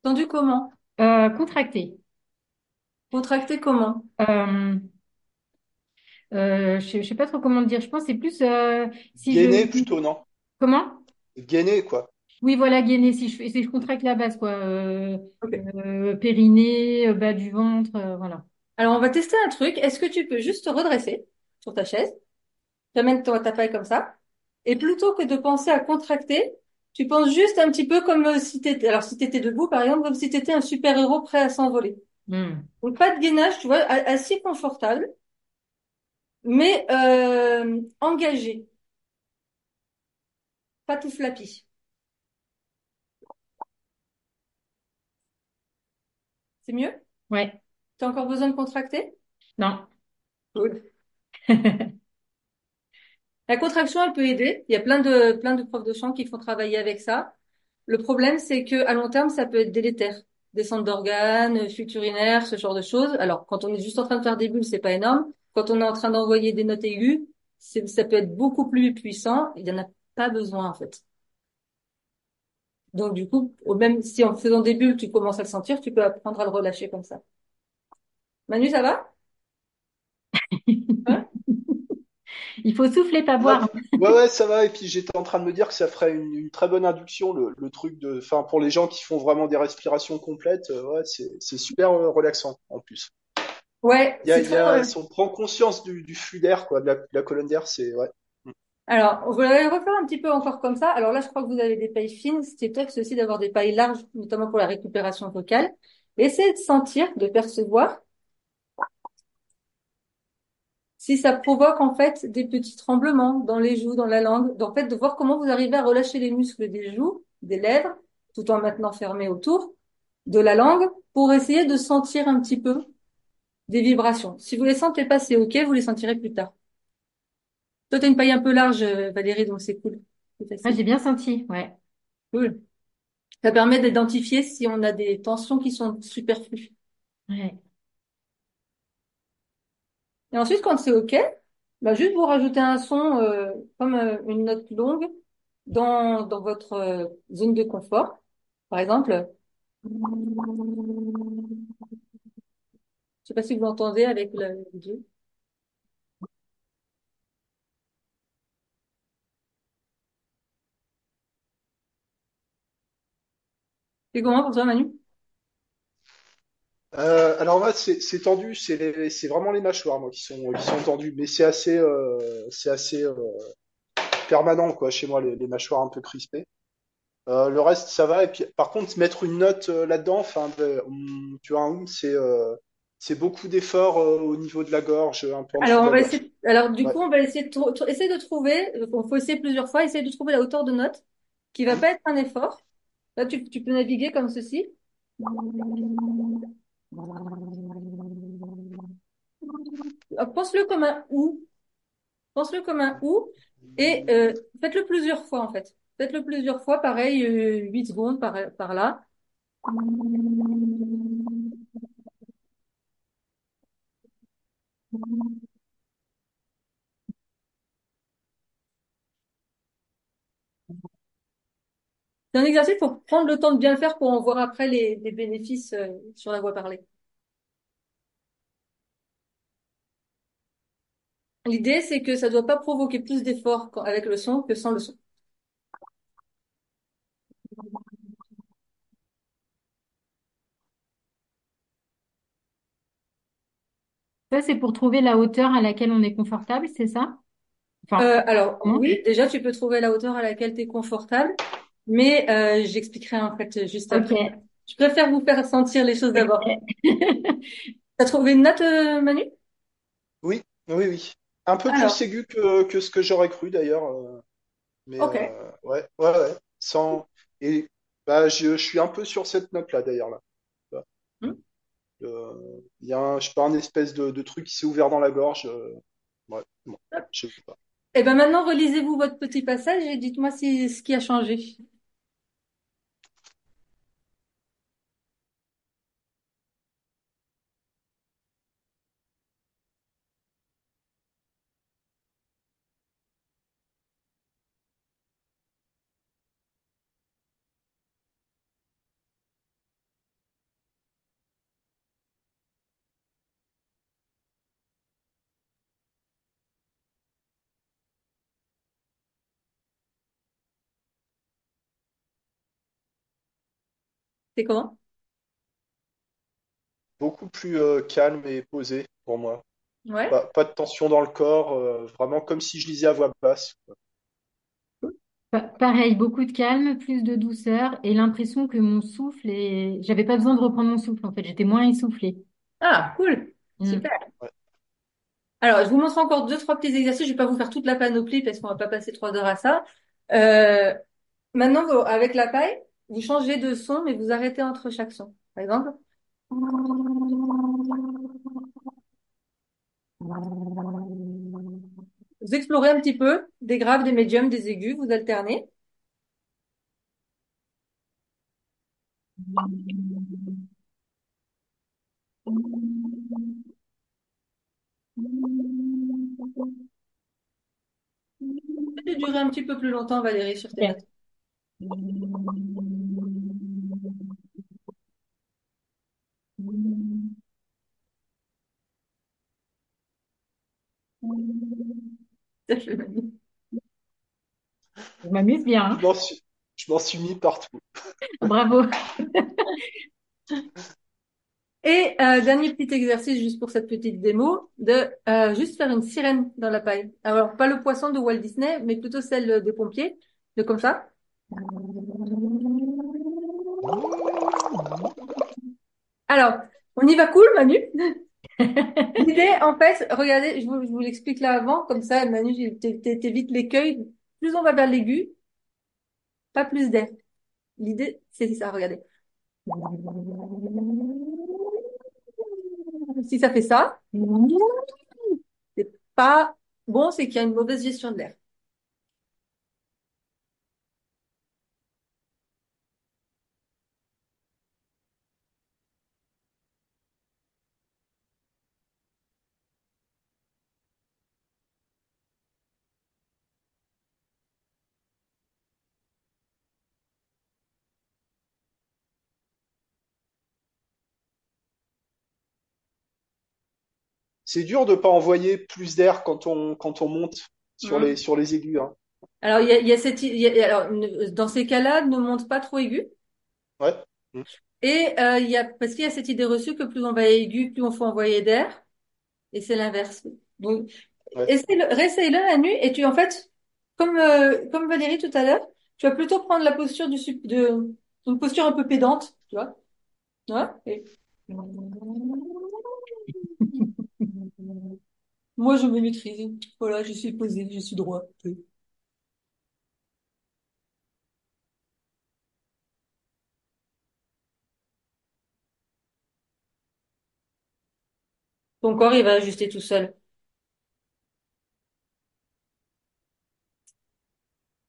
Tendu comment? Euh, contracté. Contracté comment? Euh, euh, je ne sais pas trop comment dire. Je pense que c'est plus euh, si Gainé je... plutôt, non? Comment? Gainé, quoi. Oui, voilà, gainer. Si je, fais- si je contracte la base, quoi. Euh, euh, périnée, euh, bas du ventre, euh, voilà. Alors, on va tester un truc. Est-ce que tu peux juste te redresser sur ta chaise? Tu amènes ton- ta paille comme ça. Et plutôt que de penser à contracter, tu penses juste un petit peu comme si t'étais, alors si t'étais debout, par exemple, comme si t'étais un super-héros prêt à s'envoler. Hmm. Donc, pas de gainage, tu vois, a- assis confortable, mais euh, engagé, pas tout flappy. C'est mieux? Ouais. T'as encore besoin de contracter? Non. Cool. *laughs* La contraction, elle peut aider. Il y a plein de, plein de profs de chant qui font travailler avec ça. Le problème, c'est que à long terme, ça peut être délétère. Descente d'organes, fuite urinaire, ce genre de choses. Alors, quand on est juste en train de faire des bulles, c'est pas énorme. Quand on est en train d'envoyer des notes aiguës, ça peut être beaucoup plus puissant. Il y en a pas besoin, en fait. Donc, du coup, au même si en faisant des bulles, tu commences à le sentir, tu peux apprendre à le relâcher comme ça. Manu, ça va? *laughs* Hein Il faut souffler, pas boire. ouais, ouais, ça va. Et puis j'étais en train de me dire que ça ferait une, une très bonne induction, le, le truc de, enfin, pour les gens qui font vraiment des respirations complètes, euh, ouais, c'est, c'est super euh, relaxant en plus. Ouais, Il y a, c'est il y très a, drôle. si on prend conscience du, du flux d'air, quoi, de la, de la colonne d'air, c'est, ouais. Alors, vous allez refaire un petit peu encore comme ça. Alors là, je crois que vous avez des pailles fines. C'est top aussi d'avoir des pailles larges, notamment pour la récupération vocale. Essayez de sentir, de percevoir si ça provoque en fait des petits tremblements dans les joues, dans la langue. En fait, de voir comment vous arrivez à relâcher les muscles des joues, des lèvres, tout en maintenant fermés autour de la langue, pour essayer de sentir un petit peu des vibrations. Si vous les sentez pas, c'est ok, vous les sentirez plus tard. Toi, t'as une paille un peu large, euh, Valérie, donc c'est cool. Ah, j'ai bien senti, ouais. Cool. Ça permet d'identifier si on a des tensions qui sont superflues. Ouais. Et ensuite, quand c'est OK, bah, juste vous rajoutez un son euh, comme euh, une note longue dans, dans votre euh, zone de confort. Par exemple, je sais pas si vous l'entendez avec le vidéo. C'est comment pour toi, Manu? Euh, alors moi, c'est c'est tendu, c'est les- c'est vraiment les mâchoires moi qui sont qui sont tendues, mais c'est assez euh, c'est assez euh, permanent quoi chez moi les, les mâchoires un peu crispées. Euh, le reste ça va et puis par contre mettre une note euh, là-dedans, enfin tu vois un c'est euh, c'est beaucoup d'efforts euh, au niveau de la gorge, un peu en dessous Alors, de on la va gorge. essayer, alors, du Ouais. coup, on va essayer de, trou- essayer de trouver, il faut essayer plusieurs fois, essayer de trouver la hauteur de note qui va Hum. pas être un effort. Là, tu, tu peux naviguer comme ceci. Euh, Pense-le comme un ou. Pense-le comme un ou et euh, faites-le plusieurs fois en fait. Faites-le plusieurs fois, pareil, euh, 8 secondes par, par là. C'est un exercice pour prendre le temps de bien le faire pour en voir après les, les bénéfices euh, sur la voix parlée. L'idée, c'est que ça doit pas provoquer plus d'efforts avec le son que sans le son. Ça, c'est pour trouver la hauteur à laquelle on est confortable, c'est ça? Enfin, Euh, alors, oui, déjà, tu peux trouver la hauteur à laquelle tu es confortable, mais euh, j'expliquerai en fait juste après. Je préfère vous faire sentir les choses d'abord. *laughs* T'as trouvé une note, euh, Manu? Oui, oui, oui. Un peu Alors, plus aigu que que ce que j'aurais cru d'ailleurs, euh, mais ok. euh, ouais ouais ouais sans et bah je, je suis un peu sur cette note là d'ailleurs là. Hmm. Euh, Il y a un, je sais pas, un espèce de, de truc qui s'est ouvert dans la gorge. ouais, bon, je sais pas. Eh ben maintenant, relisez-vous votre petit passage et dites-moi si ce qui a changé. C'est comment? Beaucoup plus euh, calme et posé pour moi. Ouais. Pas, pas de tension dans le corps, euh, vraiment comme si je lisais à voix basse. Pa- Pareil, beaucoup de calme, plus de douceur et l'impression que mon souffle est... J'avais pas besoin de reprendre mon souffle, en fait. J'étais moins essoufflée. Ah, cool. Mm. Super. Ouais. Alors, je vous montre encore deux, trois petits exercices. Je vais pas vous faire toute la panoplie parce qu'on va pas passer trois heures à ça. Euh, maintenant, vous- avec la paille, vous changez de son, mais vous arrêtez entre chaque son. Par exemple, vous explorez un petit peu des graves, des médiums, des aigus, vous alternez. Faites durer un petit peu plus longtemps, Valérie, sur tes notes. Ça, je m'amuse bien, Je hein. m'en suis, je m'en suis mis partout. Bravo. Et euh, dernier petit exercice juste pour cette petite démo, de euh, juste faire une sirène dans la paille. Alors pas le poisson de Walt Disney, mais plutôt celle des pompiers, de comme ça. Alors, on y va cool, Manu? L'idée, en fait, regardez, je vous, l'explique là avant, comme ça, Manu, t'é- t'é- t'évites l'écueil. Plus on va vers l'aigu, pas plus d'air. L'idée, c'est ça, regardez. Si ça fait ça, c'est pas bon, c'est qu'il y a une mauvaise gestion de l'air. C'est dur de pas envoyer plus d'air quand on quand on monte sur Mmh. les sur les aigus. Hein. Alors, il y a, il y a cette, il y a- alors, ne- dans ces cas-là, ne monte pas trop aigu. Ouais. Mm. Et euh, il y a, parce qu'il y a cette idée reçue que plus on va aigu, plus on faut envoyer d'air. Et c'est l'inverse. Donc, Ouais. essaye-le, réessaye-le à nu. Et tu, en fait, comme, euh, comme Valérie tout à l'heure, tu vas plutôt prendre la posture du, de, une posture un peu pédante, tu vois. Ouais. Et... Moi, je me maîtrise. Voilà, je suis posée, je suis droit. Ton corps, il va ajuster tout seul.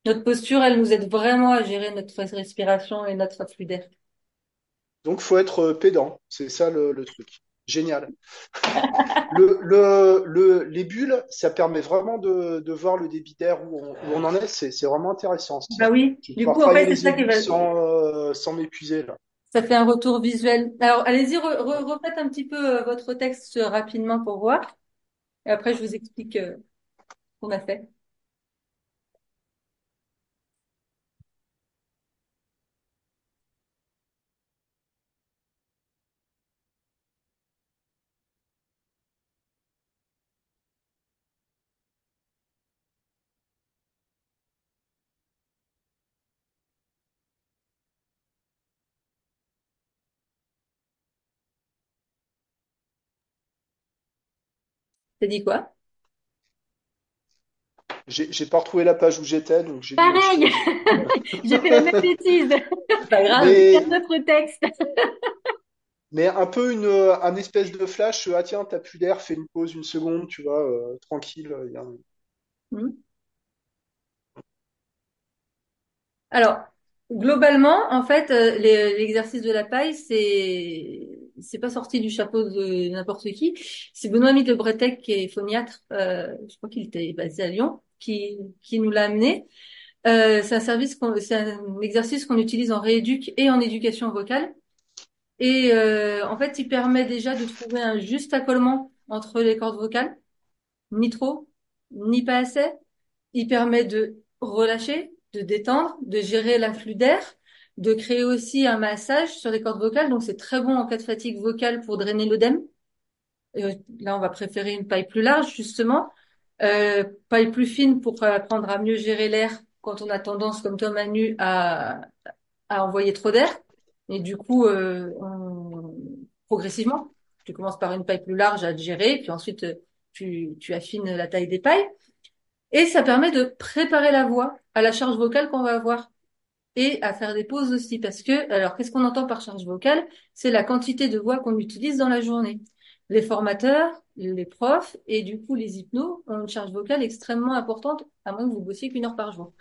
Notre posture, elle nous aide vraiment à gérer notre respiration et notre flux d'air. Donc faut être euh, pédant. C'est ça le, le truc. Génial. *laughs* Le, le, le, les bulles, ça permet vraiment de, de voir le débit d'air où on, où on en est. C'est vraiment intéressant. Bah oui. Je Du coup, en fait, c'est ça qui va, sans, euh, sans m'épuiser là. ça fait un retour visuel. Alors, allez-y, re- re- refaites un petit peu euh, votre texte euh, rapidement pour voir. Et après, je vous explique euh, ce qu'on a fait. T'as dit quoi? J'ai j'ai pas retrouvé la page où j'étais, donc j'ai Pareil, *laughs* j'ai fait la même bêtise. C'est *laughs* pas grave. Mais, Un autre texte. *laughs* mais un peu une, euh, un espèce de flash. euh, Ah tiens, t'as plus d'air, fais une pause une seconde, tu vois, euh, tranquille. il y a un- Hmm. Alors, globalement, en fait, euh, les- l'exercice de la paille, c'est c'est pas sorti du chapeau de n'importe qui. C'est Benoît de Bretec, qui est phoniatre, euh, je crois qu'il était basé à Lyon, qui qui nous l'a amené. Euh, c'est un service c'est un exercice qu'on utilise en rééduc et en éducation vocale. Et euh, en fait, il permet déjà de trouver un juste accolement entre les cordes vocales, ni trop, ni pas assez. Il permet de relâcher, de détendre, de gérer l'afflux d'air, de créer aussi un massage sur les cordes vocales. Donc, c'est très bon en cas de fatigue vocale pour drainer l'œdème. Euh, là, on va préférer une paille plus large, justement. Euh, paille plus fine pour apprendre à mieux gérer l'air quand on a tendance, comme toi, Manu, à, à envoyer trop d'air. Et du coup, euh, progressivement, tu commences par une paille plus large à gérer, puis ensuite, tu, tu affines la taille des pailles. Et ça permet de préparer la voix à la charge vocale qu'on va avoir et à faire des pauses aussi. Parce que, alors, qu'est-ce qu'on entend par charge vocale? C'est la quantité de voix qu'on utilise dans la journée. Les formateurs, les profs et du coup les hypnos ont une charge vocale extrêmement importante, à moins que vous bossiez qu'une heure par jour.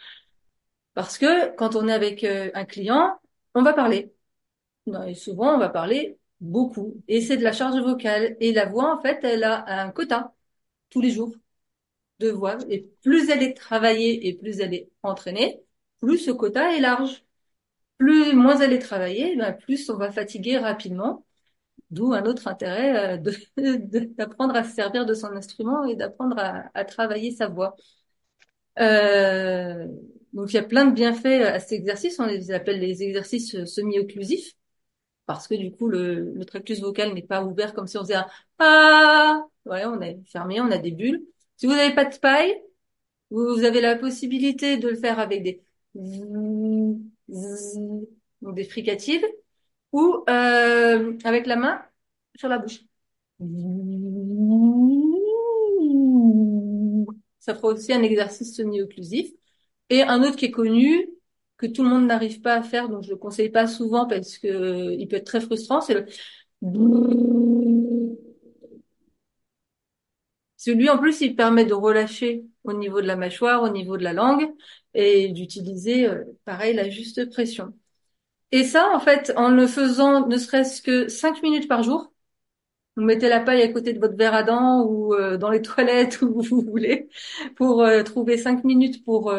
Parce que quand on est avec euh, un client, on va parler. Et souvent, on va parler beaucoup. Et c'est de la charge vocale. Et la voix, en fait, elle a un quota tous les jours de voix. Et plus elle est travaillée et plus elle est entraînée, plus ce quota est large. Plus, moins elle est travaillée, ben, plus on va fatiguer rapidement. D'où un autre intérêt euh, *laughs* d'apprendre à se servir de son instrument et d'apprendre à, à travailler sa voix. Euh, donc il y a plein de bienfaits à cet exercice. On les appelle les exercices semi-occlusifs parce que du coup le, le tractus vocal n'est pas ouvert comme si on faisait un ah. Ouais, on est fermé, on a des bulles. Si vous n'avez pas de paille, vous, avez la possibilité de le faire avec des donc des fricatives ou euh, avec la main sur la bouche. Ça fera aussi un exercice semi-occlusif. Et un autre qui est connu, que tout le monde n'arrive pas à faire, donc je le conseille pas souvent parce que euh, il peut être très frustrant, c'est le Celui, en plus, il permet de relâcher au niveau de la mâchoire, au niveau de la langue, et d'utiliser, euh, pareil, la juste pression. Et ça, en fait, en le faisant ne serait-ce que cinq minutes par jour, vous mettez la paille à côté de votre verre à dents ou euh, dans les *laughs* toilettes où vous voulez pour euh, trouver cinq minutes pour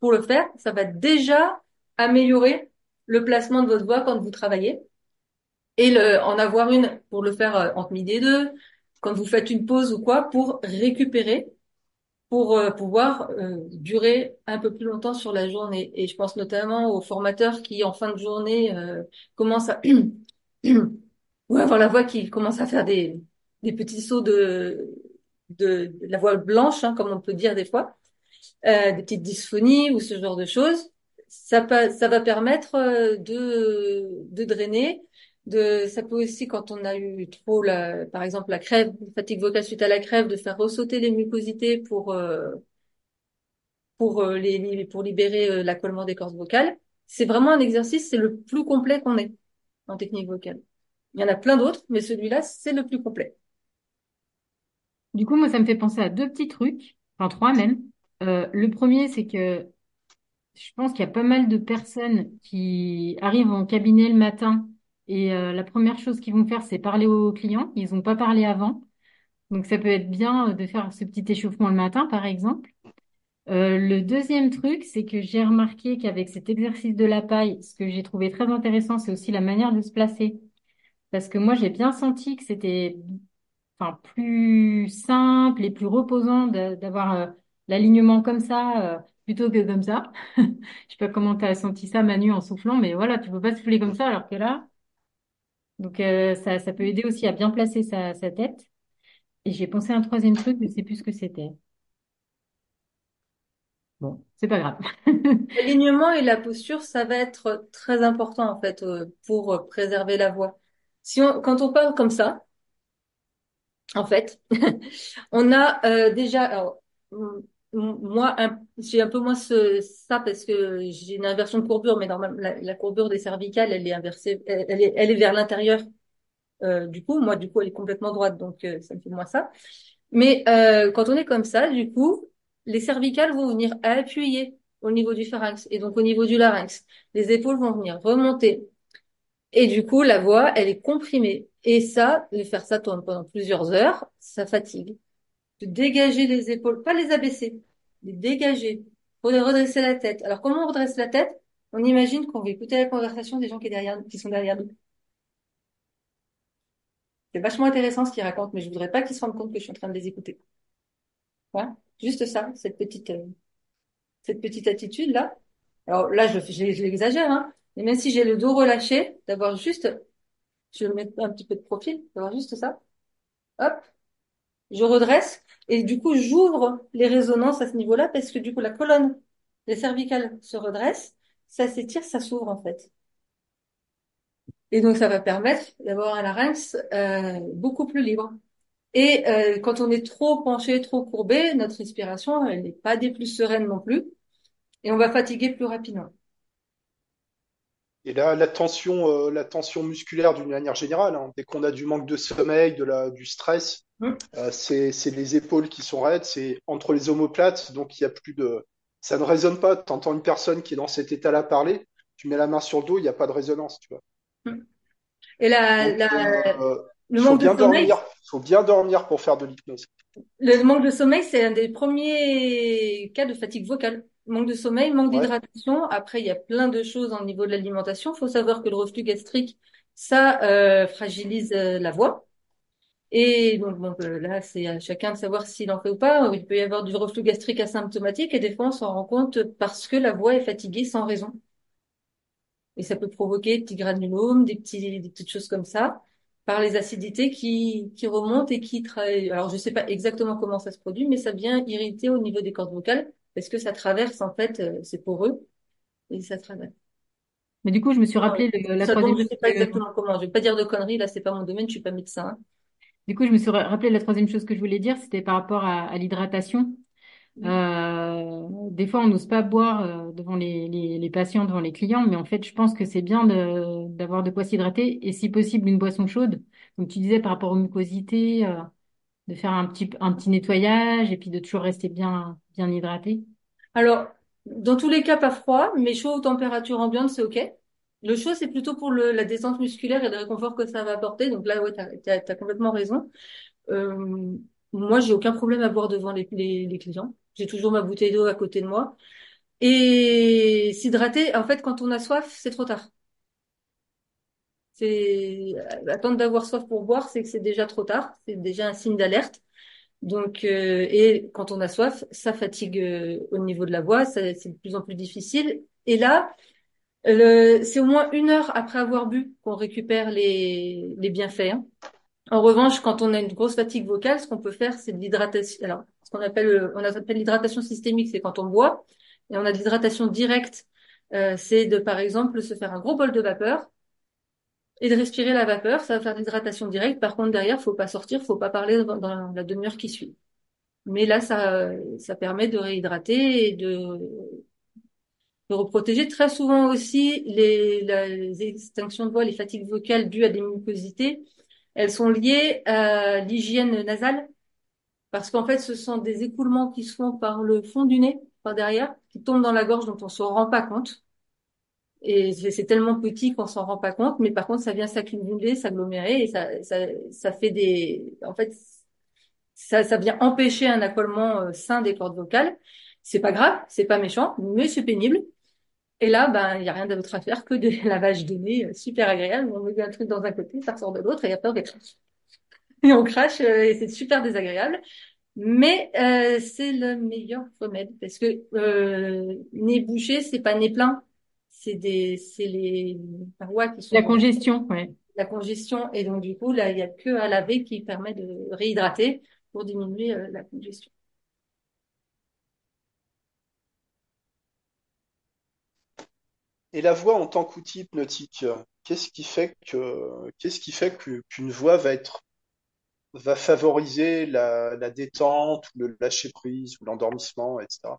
pour le faire, ça va déjà améliorer le placement de votre voix quand vous travaillez et le, en avoir une pour le faire entre midi et deux, quand vous faites une pause ou quoi, pour récupérer, pour euh, pouvoir euh, durer un peu plus longtemps sur la journée. Et je pense notamment aux formateurs qui, en fin de journée, euh, commencent à *clears throat* ou avoir la voix qui commence à faire des, des petits sauts de, de, la voix blanche, hein, comme on peut dire des fois, des petites dysphonies ou ce genre de choses. Ça, ça va permettre de, de drainer de, ça peut aussi, quand on a eu trop, la, par exemple, la crève, la fatigue vocale suite à la crève, de faire ressauter les mucosités pour euh, pour euh, les pour libérer euh, l'accollement des cordes vocales. C'est vraiment un exercice, c'est le plus complet qu'on ait en technique vocale. Il y en a plein d'autres, mais celui-là, c'est le plus complet. Du coup, moi, ça me fait penser à deux petits trucs, enfin trois même. le premier, c'est que je pense qu'il y a pas mal de personnes qui arrivent en cabinet le matin et euh, la première chose qu'ils vont faire, c'est parler aux clients. Ils n'ont pas parlé avant. Donc ça peut être bien euh, de faire ce petit échauffement le matin, par exemple. Euh, le deuxième truc, c'est que j'ai remarqué qu'avec cet exercice de la paille, ce que j'ai trouvé très intéressant, c'est aussi la manière de se placer. Parce que moi, j'ai bien senti que c'était enfin, plus simple et plus reposant d'avoir l'alignement comme ça plutôt que comme ça. *laughs* Je sais pas comment tu as senti ça, Manu, en soufflant, mais voilà, tu peux pas souffler comme ça alors que là, donc euh, ça, ça peut aider aussi à bien placer sa, sa tête. Et j'ai pensé à un troisième truc, je ne sais plus ce que c'était. Bon, c'est pas grave. *laughs* L'alignement et la posture, ça va être très important en fait euh, pour préserver la voix. Si on, quand on parle comme ça, en fait, *laughs* on a euh, déjà, alors, moi, j'ai un peu moins ce, ça parce que j'ai une inversion de courbure, mais normalement, la, courbure des cervicales, elle est inversée, elle, est, elle est vers l'intérieur. Euh, du coup, moi, du coup, elle est complètement droite, donc euh, ça me fait moins ça. Mais euh, quand on est comme ça, du coup, les cervicales vont venir appuyer au niveau du pharynx et donc au niveau du larynx. Les épaules vont venir remonter. Et du coup, la voix, elle est comprimée. Et ça, de faire ça pendant plusieurs heures, ça fatigue de dégager les épaules, pas les abaisser, les dégager, pour redresser la tête. Alors comment on redresse la tête? On imagine qu'on va écouter la conversation des gens qui, sont derrière nous. C'est vachement intéressant ce qu'ils racontent, mais je voudrais pas qu'ils se rendent compte que je suis en train de les écouter. Voilà, juste ça, cette petite, euh, cette petite attitude là. Alors là, je, je, l'exagère, hein. Mais même si j'ai le dos relâché, d'avoir juste, je vais mettre un petit peu de profil, d'avoir juste ça. Hop, je redresse et du coup j'ouvre les résonances à ce niveau-là parce que du coup la colonne, les cervicales se redressent, ça s'étire, ça s'ouvre en fait. Et donc ça va permettre d'avoir un larynx euh, beaucoup plus libre. Et euh, quand on est trop penché, trop courbé, notre respiration, elle n'est pas des plus sereines non plus, et on va fatiguer plus rapidement. Et là, la tension, euh, la tension musculaire d'une manière générale, hein, dès qu'on a du manque de sommeil, du stress, mmh. euh, c'est, les épaules qui sont raides, c'est entre les omoplates, donc il y a plus de, ça ne résonne pas. Tu entends une personne qui est dans cet état-là parler, tu mets la main sur le dos, il n'y a pas de résonance, tu vois. Mmh. Et la, la... Euh, le manque de sommeil. Il faut bien dormir pour faire de l'hypnose. Le manque de sommeil, c'est un des premiers cas de fatigue vocale manque de sommeil, manque d'hydratation. Après, il y a plein de choses au niveau de l'alimentation. Il faut savoir que le reflux gastrique, ça euh, fragilise la voix. Et donc, donc euh, là, c'est à chacun de savoir s'il en fait ou pas. Il peut y avoir du reflux gastrique asymptomatique et des fois, on s'en rend compte parce que la voix est fatiguée sans raison. Et ça peut provoquer des petits granulomes, des, petits, des petites choses comme ça, par les acidités qui, qui remontent et qui travaillent. Alors, je sais pas exactement comment ça se produit, mais ça vient irriter au niveau des cordes vocales parce que ça traverse en fait, euh, c'est pour eux et ça traverse. Mais du coup, je me suis rappelé la troisième. Je sais pas exactement comment. Je vais pas dire de conneries. Là, c'est pas mon domaine. Je suis pas médecin. Du coup, je me suis rappelé la troisième chose que je voulais dire, c'était par rapport à, l'hydratation. Euh, des fois, on n'ose pas boire euh, devant les, les, patients, devant les clients, mais en fait, je pense que c'est bien d'avoir de, quoi s'hydrater et si possible une boisson chaude. Donc, tu disais par rapport aux mucosités, de faire un petit, un petit nettoyage et puis de toujours rester bien, bien hydraté? Alors, dans tous les cas, pas froid, mais chaud aux températures ambiantes, c'est OK. Le chaud, c'est plutôt pour la détente musculaire et le réconfort que ça va apporter. Donc là, ouais, t'as, t'as complètement raison. Euh, moi, j'ai aucun problème à boire devant les, clients. J'ai toujours ma bouteille d'eau à côté de moi. Et s'hydrater, en fait, quand on a soif, c'est trop tard. C'est attendre d'avoir soif pour boire, c'est que c'est déjà trop tard. C'est déjà un signe d'alerte. Donc, euh, et quand on a soif, ça fatigue euh, au niveau de la voix, c'est de plus en plus difficile. Et là, c'est au moins une heure après avoir bu qu'on récupère les, les bienfaits. hein. En revanche, quand on a une grosse fatigue vocale, ce qu'on peut faire, c'est de l'hydratation. Alors, ce qu'on appelle, on appelle l'hydratation systémique, c'est quand on boit, et on a de l'hydratation directe. Euh, c'est de, par exemple, se faire un gros bol de vapeur et de respirer la vapeur. Ça va faire de l'hydratation directe. Par contre, derrière, faut pas sortir, faut pas parler dans dans la demi-heure qui suit. Mais là, ça, ça permet de réhydrater et de, de reprotéger. Très souvent aussi, les, les extinctions de voix, les fatigues vocales dues à des mucosités, elles sont liées à l'hygiène nasale. Parce qu'en fait, ce sont des écoulements qui se font par le fond du nez, par derrière, qui tombent dans la gorge dont on se rend pas compte. Et c'est tellement petit qu'on s'en rend pas compte, mais par contre, ça vient s'accumuler, s'agglomérer, et ça, ça, ça fait des, en fait, ça, ça vient empêcher un accolement euh, sain des cordes vocales. C'est pas grave, c'est pas méchant, mais c'est pénible. Et là, ben, il y a rien d'autre à faire que de *laughs* lavage de nez euh, super agréable. On met un truc dans un côté, ça ressort de l'autre, et après on crache. Et on crache, euh, et c'est super désagréable. Mais euh, c'est le meilleur remède parce que euh, nez bouché, c'est pas nez plein, c'est des, c'est les parois qui La sont congestion, ouais. la congestion et donc du coup là il y a que à laver qui permet de réhydrater pour diminuer euh, la congestion. Et la voix en tant qu'outil hypnotique, qu'est-ce qui fait que, qu'est-ce qui fait qu'une voix va être, va favoriser la, détente, ou le lâcher prise, ou l'endormissement, etc.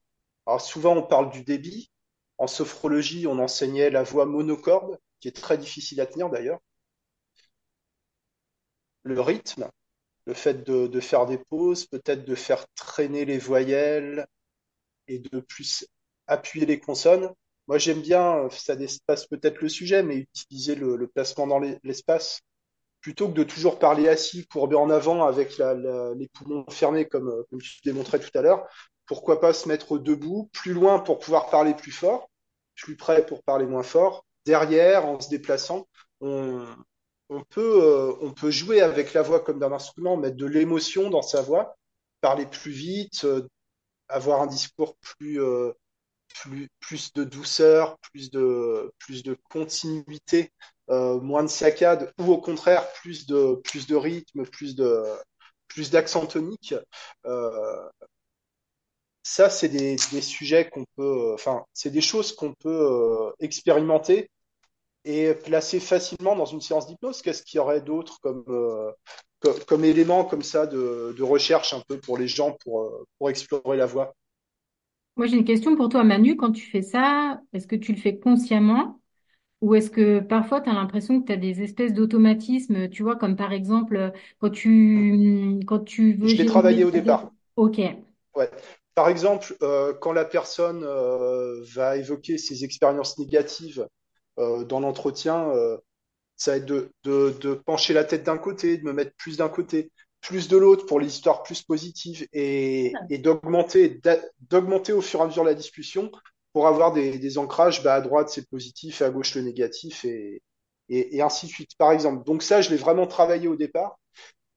Alors souvent on parle du débit. En sophrologie, on enseignait la voix monocorde, qui est très difficile à tenir d'ailleurs. Le rythme, le fait de faire des pauses, peut-être de faire traîner les voyelles et de plus appuyer les consonnes. Moi, j'aime bien, euh, ça dépasse peut-être le sujet, mais utiliser le, placement dans l'es- l'espace plutôt que de toujours parler assis, courbé en avant avec les poumons fermés, comme, euh, comme démontrais tout à l'heure. Pourquoi pas se mettre debout, plus loin pour pouvoir parler plus fort, plus près pour parler moins fort, derrière en se déplaçant. On, euh, peut jouer avec la voix comme d'un instrument, mettre de l'émotion dans sa voix, parler plus vite, avoir un discours plus, plus, de douceur, plus de, plus de continuité, euh, moins de saccade, ou au contraire, plus de, plus de rythme, plus de, plus d'accent tonique. Euh, ça, c'est des, sujets qu'on peut, enfin, c'est des choses qu'on peut euh, expérimenter et placer facilement dans une séance d'hypnose. Qu'est-ce qu'il y aurait d'autre comme, comme, élément comme ça de, de recherche un peu pour les gens pour, pour explorer la voix? Moi, j'ai une question pour toi, Manu. Quand tu fais ça, est-ce que tu le fais consciemment? Ou est-ce que parfois tu as l'impression que tu as des espèces d'automatismes, tu vois, comme par exemple quand tu quand tu veux Je l'ai travaillé au départ. Ok. Ouais. Par exemple, euh, quand la personne euh, va évoquer ses expériences négatives euh, dans l'entretien, ça va être de, de, de pencher la tête d'un côté, de me mettre plus d'un côté, plus de l'autre pour les histoires plus positives et, et d'augmenter, d'a- d'augmenter au fur et à mesure la discussion pour avoir des, des ancrages, bah, à droite c'est positif et à gauche le négatif et, et, et ainsi de suite, par exemple. Donc ça, je l'ai vraiment travaillé au départ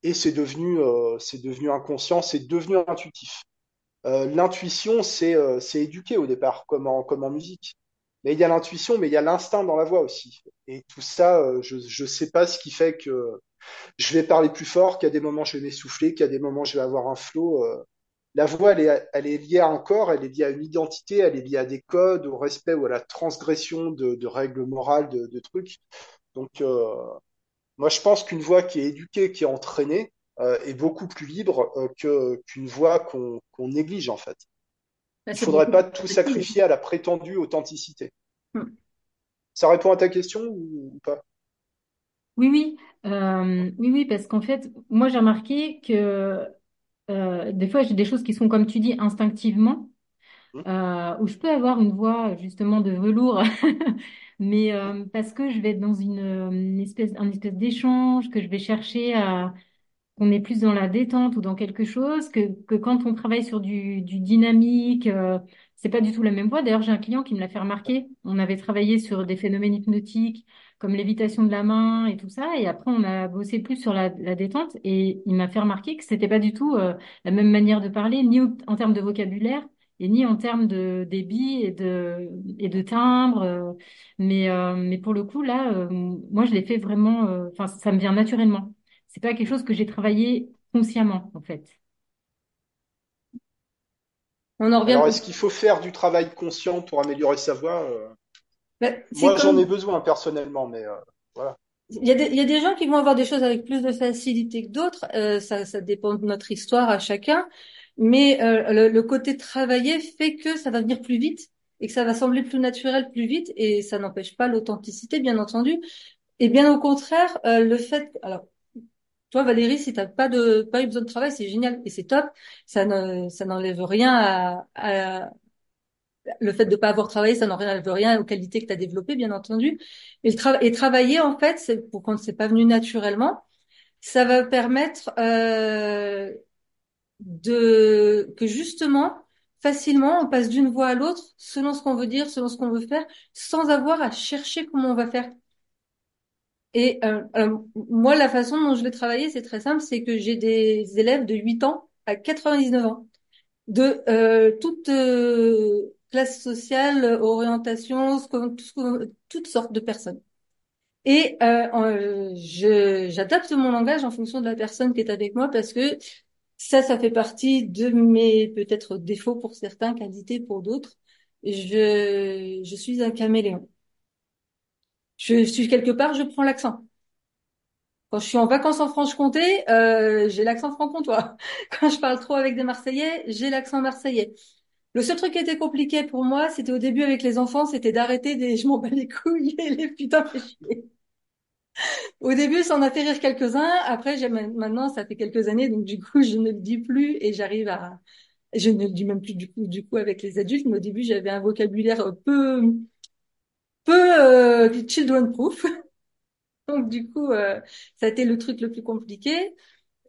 et c'est devenu, euh, c'est devenu inconscient, c'est devenu intuitif. Euh, l'intuition, c'est euh, c'est éduqué au départ, comme en, comme en musique. Mais il y a l'intuition, mais il y a l'instinct dans la voix aussi. Et tout ça, euh, je je sais pas ce qui fait que je vais parler plus fort, qu'à des moments je vais m'essouffler, qu'à des moments je vais avoir un flow. euh. La voix, elle est, elle est liée à un corps, elle est liée à une identité, elle est liée à des codes, au respect ou à la transgression de, de règles morales, de, de trucs. Donc, euh, moi, je pense qu'une voix qui est éduquée, qui est entraînée, euh, est beaucoup plus libre euh, que qu'une voix qu'on qu'on néglige en fait. Là, Il c'est faudrait pas tout sacrifier à la prétendue authenticité. Hmm. Ça répond à ta question ou ou pas? Oui, oui, euh, oui, oui, parce qu'en fait, moi j'ai remarqué que euh, des fois, j'ai des choses qui sont, comme tu dis, instinctivement, Hmm. euh, où je peux avoir une voix justement de velours, *laughs* mais euh, parce que je vais être dans une, une espèce, un espèce d'échange, que je vais chercher à qu'on est plus dans la détente ou dans quelque chose, que, que quand on travaille sur du, du dynamique, euh, c'est pas du tout la même voix. D'ailleurs, j'ai un client qui me l'a fait remarquer. On avait travaillé sur des phénomènes hypnotiques comme l'évitation de la main et tout ça, et après on a bossé plus sur la, la détente, et il m'a fait remarquer que c'était pas du tout euh, la même manière de parler, ni en termes de vocabulaire et ni en termes de débit et de et de timbre. euh, mais euh, mais pour le coup là, euh, moi je l'ai fait vraiment. euh, Enfin, ça me vient naturellement. C'est pas quelque chose que j'ai travaillé consciemment, en fait. On en revient. Alors, est-ce qu'il faut faire du travail conscient pour améliorer sa voix? Bah, Moi, j'en ai besoin personnellement, mais euh, voilà. il y a des, il y a des gens qui vont avoir des choses avec plus de facilité que d'autres. Euh, ça, ça dépend de notre histoire à chacun. Mais euh, le, le côté travaillé fait que ça va venir plus vite et que ça va sembler plus naturel plus vite et ça n'empêche pas l'authenticité, bien entendu. Et bien au contraire, euh, le fait, alors toi Valérie, si t'as pas de pas eu besoin de travail, c'est génial et c'est top. Ça ne ça n'enlève rien à, à le fait de pas avoir travaillé, ça n'enlève rien aux qualités que tu as développées, bien entendu. Et, le tra- et travailler en fait, c'est pour quand c'est pas venu naturellement, ça va permettre euh, de que justement facilement on passe d'une voie à l'autre selon ce qu'on veut dire, selon ce qu'on veut faire, sans avoir à chercher comment on va faire. Et euh, alors, moi, la façon dont je vais travailler, c'est très simple, c'est que j'ai des élèves de 8 ans à 99 ans, de euh, toute euh, classe sociale, orientation, toutes sortes de personnes. Et euh, j'adapte mon langage en fonction de la personne qui est avec moi parce que ça, ça fait partie de mes peut-être défauts pour certains, qualités pour d'autres. Je, je suis un caméléon. Je suis quelque part, je prends l'accent. Quand je suis en vacances en Franche-Comté, euh, j'ai l'accent franc-comtois. *laughs* Quand je parle trop avec des Marseillais, j'ai l'accent marseillais. Le seul truc qui était compliqué pour moi, c'était au début avec les enfants, c'était d'arrêter des *laughs* je m'en bats les couilles et les putains fait chier. Au début, ça en a quelques-uns. Après, maintenant, ça fait quelques années, donc du coup, je ne le dis plus et j'arrive à, je ne le dis même plus du coup, du coup avec les adultes. Mais au début, j'avais un vocabulaire peu, peu euh, children proof. *laughs* Donc du coup, euh, ça a été le truc le plus compliqué.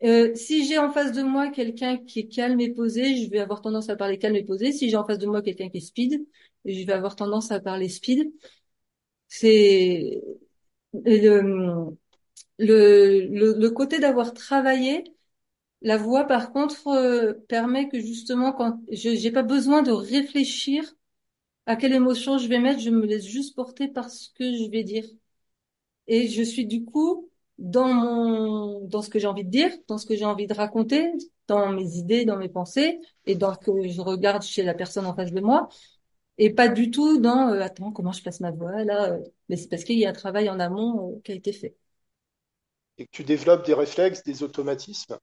Euh, si j'ai en face de moi quelqu'un qui est calme et posé, je vais avoir tendance à parler calme et posé. Si j'ai en face de moi quelqu'un qui est speed, je vais avoir tendance à parler speed. C'est le, le, le, côté d'avoir travaillé. La voix, par contre, euh, permet que justement, quand je j'ai pas besoin de réfléchir à quelle émotion je vais mettre, je me laisse juste porter par ce que je vais dire. Et je suis du coup dans mon, dans ce que j'ai envie de dire, dans ce que j'ai envie de raconter, dans mes idées, dans mes pensées, et dans ce que je regarde chez la personne en face de moi, et pas du tout dans euh, attends comment je place ma voix là. euh. mais c'est parce qu'il y a un travail en amont euh, qui a été fait. Et que tu développes des réflexes, des automatismes.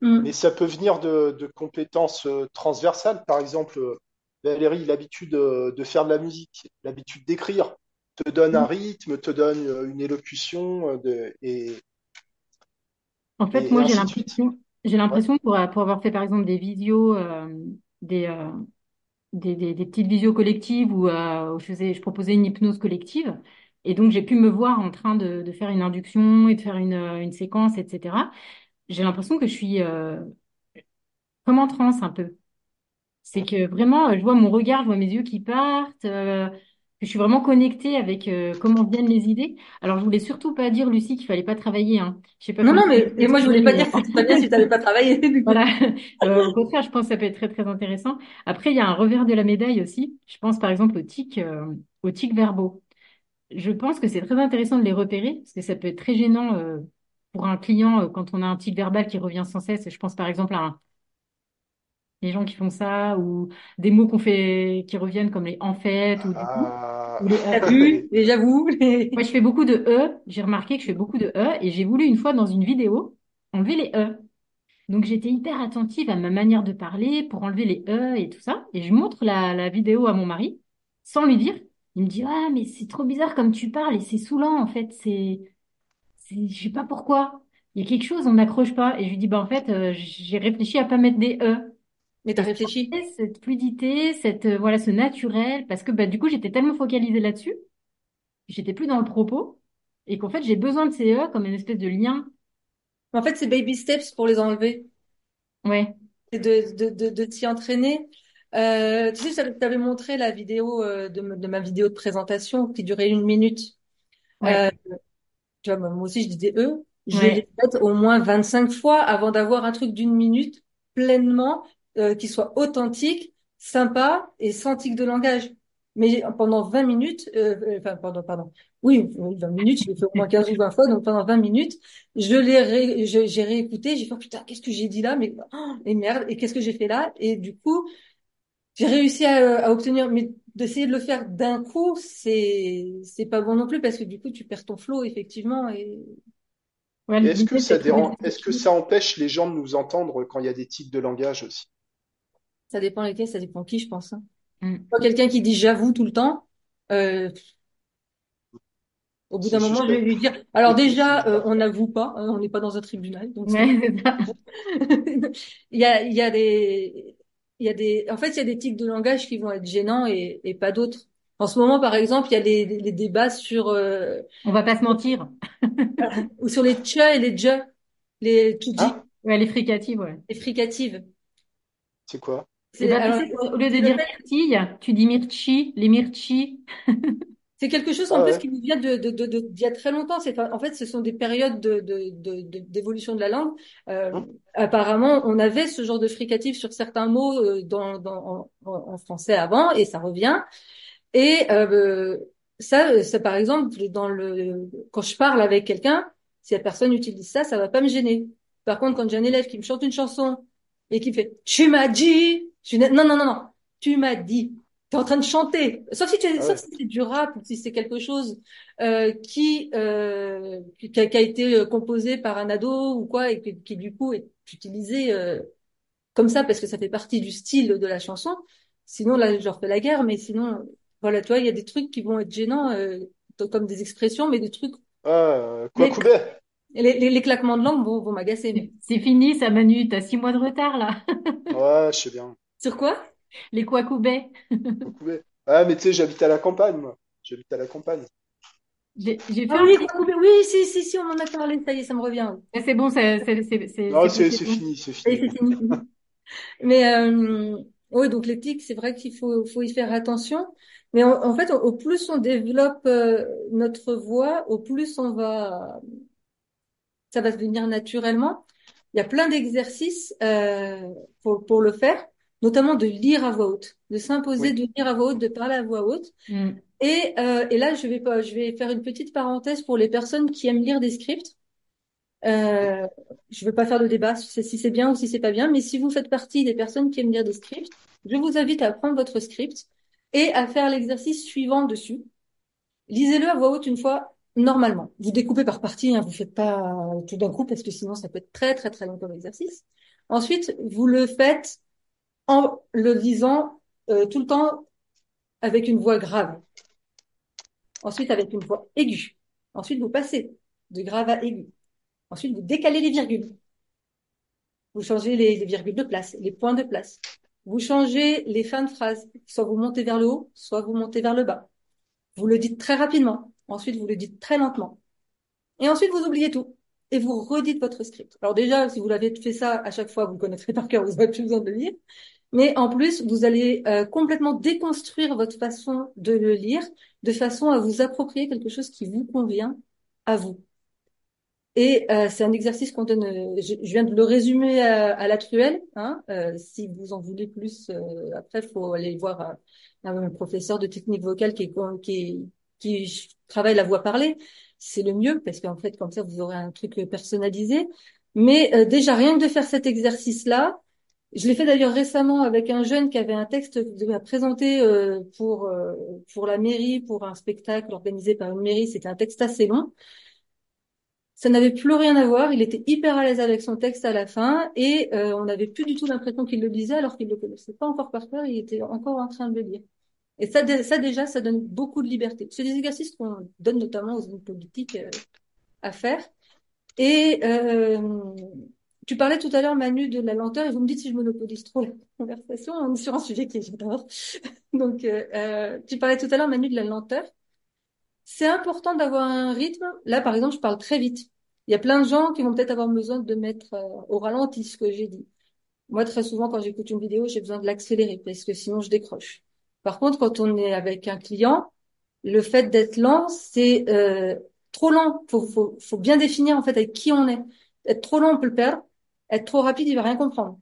Mm. Mais ça peut venir de, de compétences transversales. Par exemple, Valérie, l'habitude de faire de la musique, l'habitude d'écrire, te donne un rythme, te donne euh, une élocution, euh, de, et, En fait, et moi, j'ai l'impression, j'ai l'impression pour, pour avoir fait, par exemple, des visios, euh, des, euh, des, des, des petites visios collectives où, euh, où je faisais, je proposais une hypnose collective. Et donc, j'ai pu me voir en train de, de faire une induction et de faire une, une séquence, etc. J'ai l'impression que je suis comme en transe un peu. C'est que vraiment, je vois mon regard, je vois mes yeux qui partent, je suis vraiment connectée avec euh, comment viennent les idées. Alors, je voulais surtout pas dire, Lucie, qu'il fallait pas travailler, hein. Je sais pas Non, non, mais et moi je voulais pas dire que c'était pas bien si tu n'avais pas travaillé. Voilà. *laughs* Euh, au contraire, je pense que ça peut être très, très intéressant. Après, il y a un revers de la médaille aussi. Je pense par exemple aux tics, euh, aux tics verbaux. Je pense que c'est très intéressant de les repérer parce que ça peut être très gênant euh, pour un client euh, quand on a un tic verbal qui revient sans cesse. Je pense par exemple à un- les gens qui font ça ou des mots qu'on fait qui reviennent comme les en fait ou du coup Ah, ou les euh. vu? Et j'avoue. les- *laughs* Moi, je fais beaucoup de e. J'ai remarqué que je fais beaucoup de e et j'ai voulu une fois dans une vidéo enlever les e. Donc j'étais hyper attentive à ma manière de parler pour enlever les e et tout ça. Et je montre la, la vidéo à mon mari sans lui dire. Il me dit ah mais c'est trop bizarre comme tu parles et c'est saoulant en fait. C'est c'est je sais pas pourquoi. il y a quelque chose, on n'accroche pas. Et je lui dis, bah en fait, euh, j'ai réfléchi à pas mettre des e. Mais t'as réfléchi? Cette fluidité, cette euh, voilà, ce naturel, parce que bah du coup, j'étais tellement focalisée là-dessus, j'étais plus dans le propos, et qu'en fait, j'ai besoin de ces e comme une espèce de lien. En fait, c'est baby steps pour les enlever. Ouais. Et de de de, de t'y entraîner. Euh, tu sais, je t'avais montré la vidéo euh, de, de ma vidéo de présentation qui durait une minute. Ouais. Euh, tu vois, moi aussi, je disais eux. Je Ouais. l'ai faite au moins 25 fois avant d'avoir un truc d'une minute pleinement, euh, qui soit authentique, sympa et sans tic de langage. Mais pendant 20 minutes, euh, euh, enfin, pardon, pardon. Oui, oui, 20 minutes, je l'ai fait au moins 15 ou 20 fois, donc pendant 20 minutes, je l'ai ré, j'ai réécouté, j'ai fait, oh, putain, qu'est-ce que j'ai dit là, mais, oh, et merde, et qu'est-ce que j'ai fait là? Et du coup, j'ai réussi à, à obtenir, mais d'essayer de le faire d'un coup, c'est, c'est pas bon non plus parce que du coup, tu perds ton flow, effectivement, et Ouais, Et est-ce que ça dérange, est-ce que ça empêche les gens de nous entendre quand il y a des tics de langage aussi? Ça dépend lesquels, ça dépend qui, je pense. Hein. Mm. Quand quelqu'un qui dit j'avoue tout le temps, euh, au bout d'un moment, je vais lui dire, alors déjà, euh, on n'avoue pas, hein, on n'est pas dans un tribunal, donc *laughs* il y a, il y a des, il y a des, en fait, il y a des tics de langage qui vont être gênants et, et pas d'autres. En ce moment, par exemple, il y a les, les débats sur, euh, On va pas se mentir. *laughs* ou sur les tche et les dje, les to Hein? Ouais, les fricatives, ouais. les fricatives. C'est quoi? C'est, ben, alors, au lieu de dire myrtille, tu dis mirchi, les myrchis. *laughs* c'est quelque chose en Ah plus ouais. qui nous vient de, de, de, de- d'il y a très longtemps. C'est, en fait, ce sont des périodes de, de, de, de- d'évolution de la langue. Euh, apparemment, on avait ce genre de fricatif sur certains mots euh, dans, dans, en, en français avant, et ça revient. Et euh, ça, ça, par exemple, dans le, quand je parle avec quelqu'un, si la personne utilise ça, ça va pas me gêner. Par contre, quand j'ai un élève qui me chante une chanson et qui me fait "Tu m'as dit", je suis non non non non, tu m'as dit. T'es en train de chanter. Sauf si tu, Ah sauf si c'est du rap ou si c'est quelque chose euh, qui, euh, qui a, qui a été euh, composé par un ado ou quoi et qui, qui du coup est utilisé euh, comme ça parce que ça fait partie du style de la chanson. Sinon, là, je leur fais la guerre, mais sinon, voilà, tu vois, il y a des trucs qui vont être gênants, euh, comme des expressions, mais des trucs, Ah, euh, les, Kwakubé. les, les, les claquements de langue vont, vont m'agacer, mais. C'est c'est fini, ça, Manu. T'as six mois de retard, là. Ouais, je sais bien. Sur quoi? Les. Kwakubé. Ah, mais tu sais, j'habite à la campagne, moi. J'habite à la campagne. J'ai j'ai fait Ah oui, petit... Oui, si, si, si, on en a parlé, ça y est, ça me revient. Mais C'est bon, c'est c'est- c'est- c'est- Non, c'est fini, c'est fini. *laughs* Mais, euh, oui, donc l'éthique, c'est vrai qu'il faut, faut y faire attention. Mais en, en fait, au, au plus on développe euh, notre voix, au plus on va, ça va se venir naturellement. Il y a plein d'exercices euh, pour, pour le faire, notamment de lire à voix haute, de s'imposer Oui. de lire à voix haute, de parler à voix haute. Mm. Et, euh, et là, je vais pas, je vais faire une petite parenthèse pour les personnes qui aiment lire des scripts. Euh, je ne veux pas faire de débat sur si c'est bien ou si c'est pas bien, mais si vous faites partie des personnes qui aiment lire des scripts, je vous invite à prendre votre script et à faire l'exercice suivant dessus. Lisez-le à voix haute une fois normalement. Vous découpez par partie, hein, vous faites pas tout d'un coup parce que sinon ça peut être très très très long comme exercice. Ensuite, vous le faites en le lisant euh, tout le temps avec une voix grave. Ensuite avec une voix aiguë. Ensuite vous passez de grave à aigu. Ensuite vous décalez les virgules. Vous changez les, les virgules de place, les points de place. Vous changez les fins de phrase. Soit vous montez vers le haut, soit vous montez vers le bas. Vous le dites très rapidement. Ensuite, vous le dites très lentement. Et ensuite, vous oubliez tout. Et vous redites votre script. Alors déjà, si vous l'avez fait ça à chaque fois, vous le connaîtrez par cœur, vous n'aurez plus besoin de le lire. Mais en plus, vous allez euh, complètement déconstruire votre façon de le lire, de façon à vous approprier quelque chose qui vous convient à vous. Et euh, c'est un exercice qu'on donne. euh, je, je viens de le résumer à, à la truelle. Hein, euh, si vous en voulez plus, euh, après, faut aller voir un, professeur de technique vocale qui, qui, qui travaille la voix parlée. C'est le mieux parce qu'en fait, comme ça, vous aurez un truc personnalisé. Mais déjà, rien que de faire cet exercice-là, je l'ai fait d'ailleurs récemment avec un jeune qui avait un texte à présenter euh, pour euh, pour la mairie, pour un spectacle organisé par une mairie. C'était un texte assez long. Ça n'avait plus rien à voir. Il était hyper à l'aise avec son texte à la fin et euh, on n'avait plus du tout l'impression qu'il le lisait alors qu'il le connaissait pas encore par cœur. Il était encore en train de le lire. Et ça, ça déjà, ça donne beaucoup de liberté. C'est des exercices qu'on donne notamment aux hommes politiques à faire. Et euh, tu parlais tout à l'heure, Manu, de la lenteur, et vous me dites si je monopolise trop la conversation, on est sur un sujet qui j'adore. *laughs* Donc, euh, euh, tu parlais tout à l'heure, Manu, de la lenteur. C'est important d'avoir un rythme. Là, par exemple, je parle très vite. Il y a plein de gens qui vont peut-être avoir besoin de mettre euh, au ralenti ce que j'ai dit. Moi, très souvent, quand j'écoute une vidéo, j'ai besoin de l'accélérer parce que sinon, je décroche. Par contre, quand on est avec un client, le fait d'être lent, c'est euh, trop lent. Faut, faut, faut bien définir en fait avec qui on est. Être trop lent, on peut le perdre. Être trop rapide, il va rien comprendre.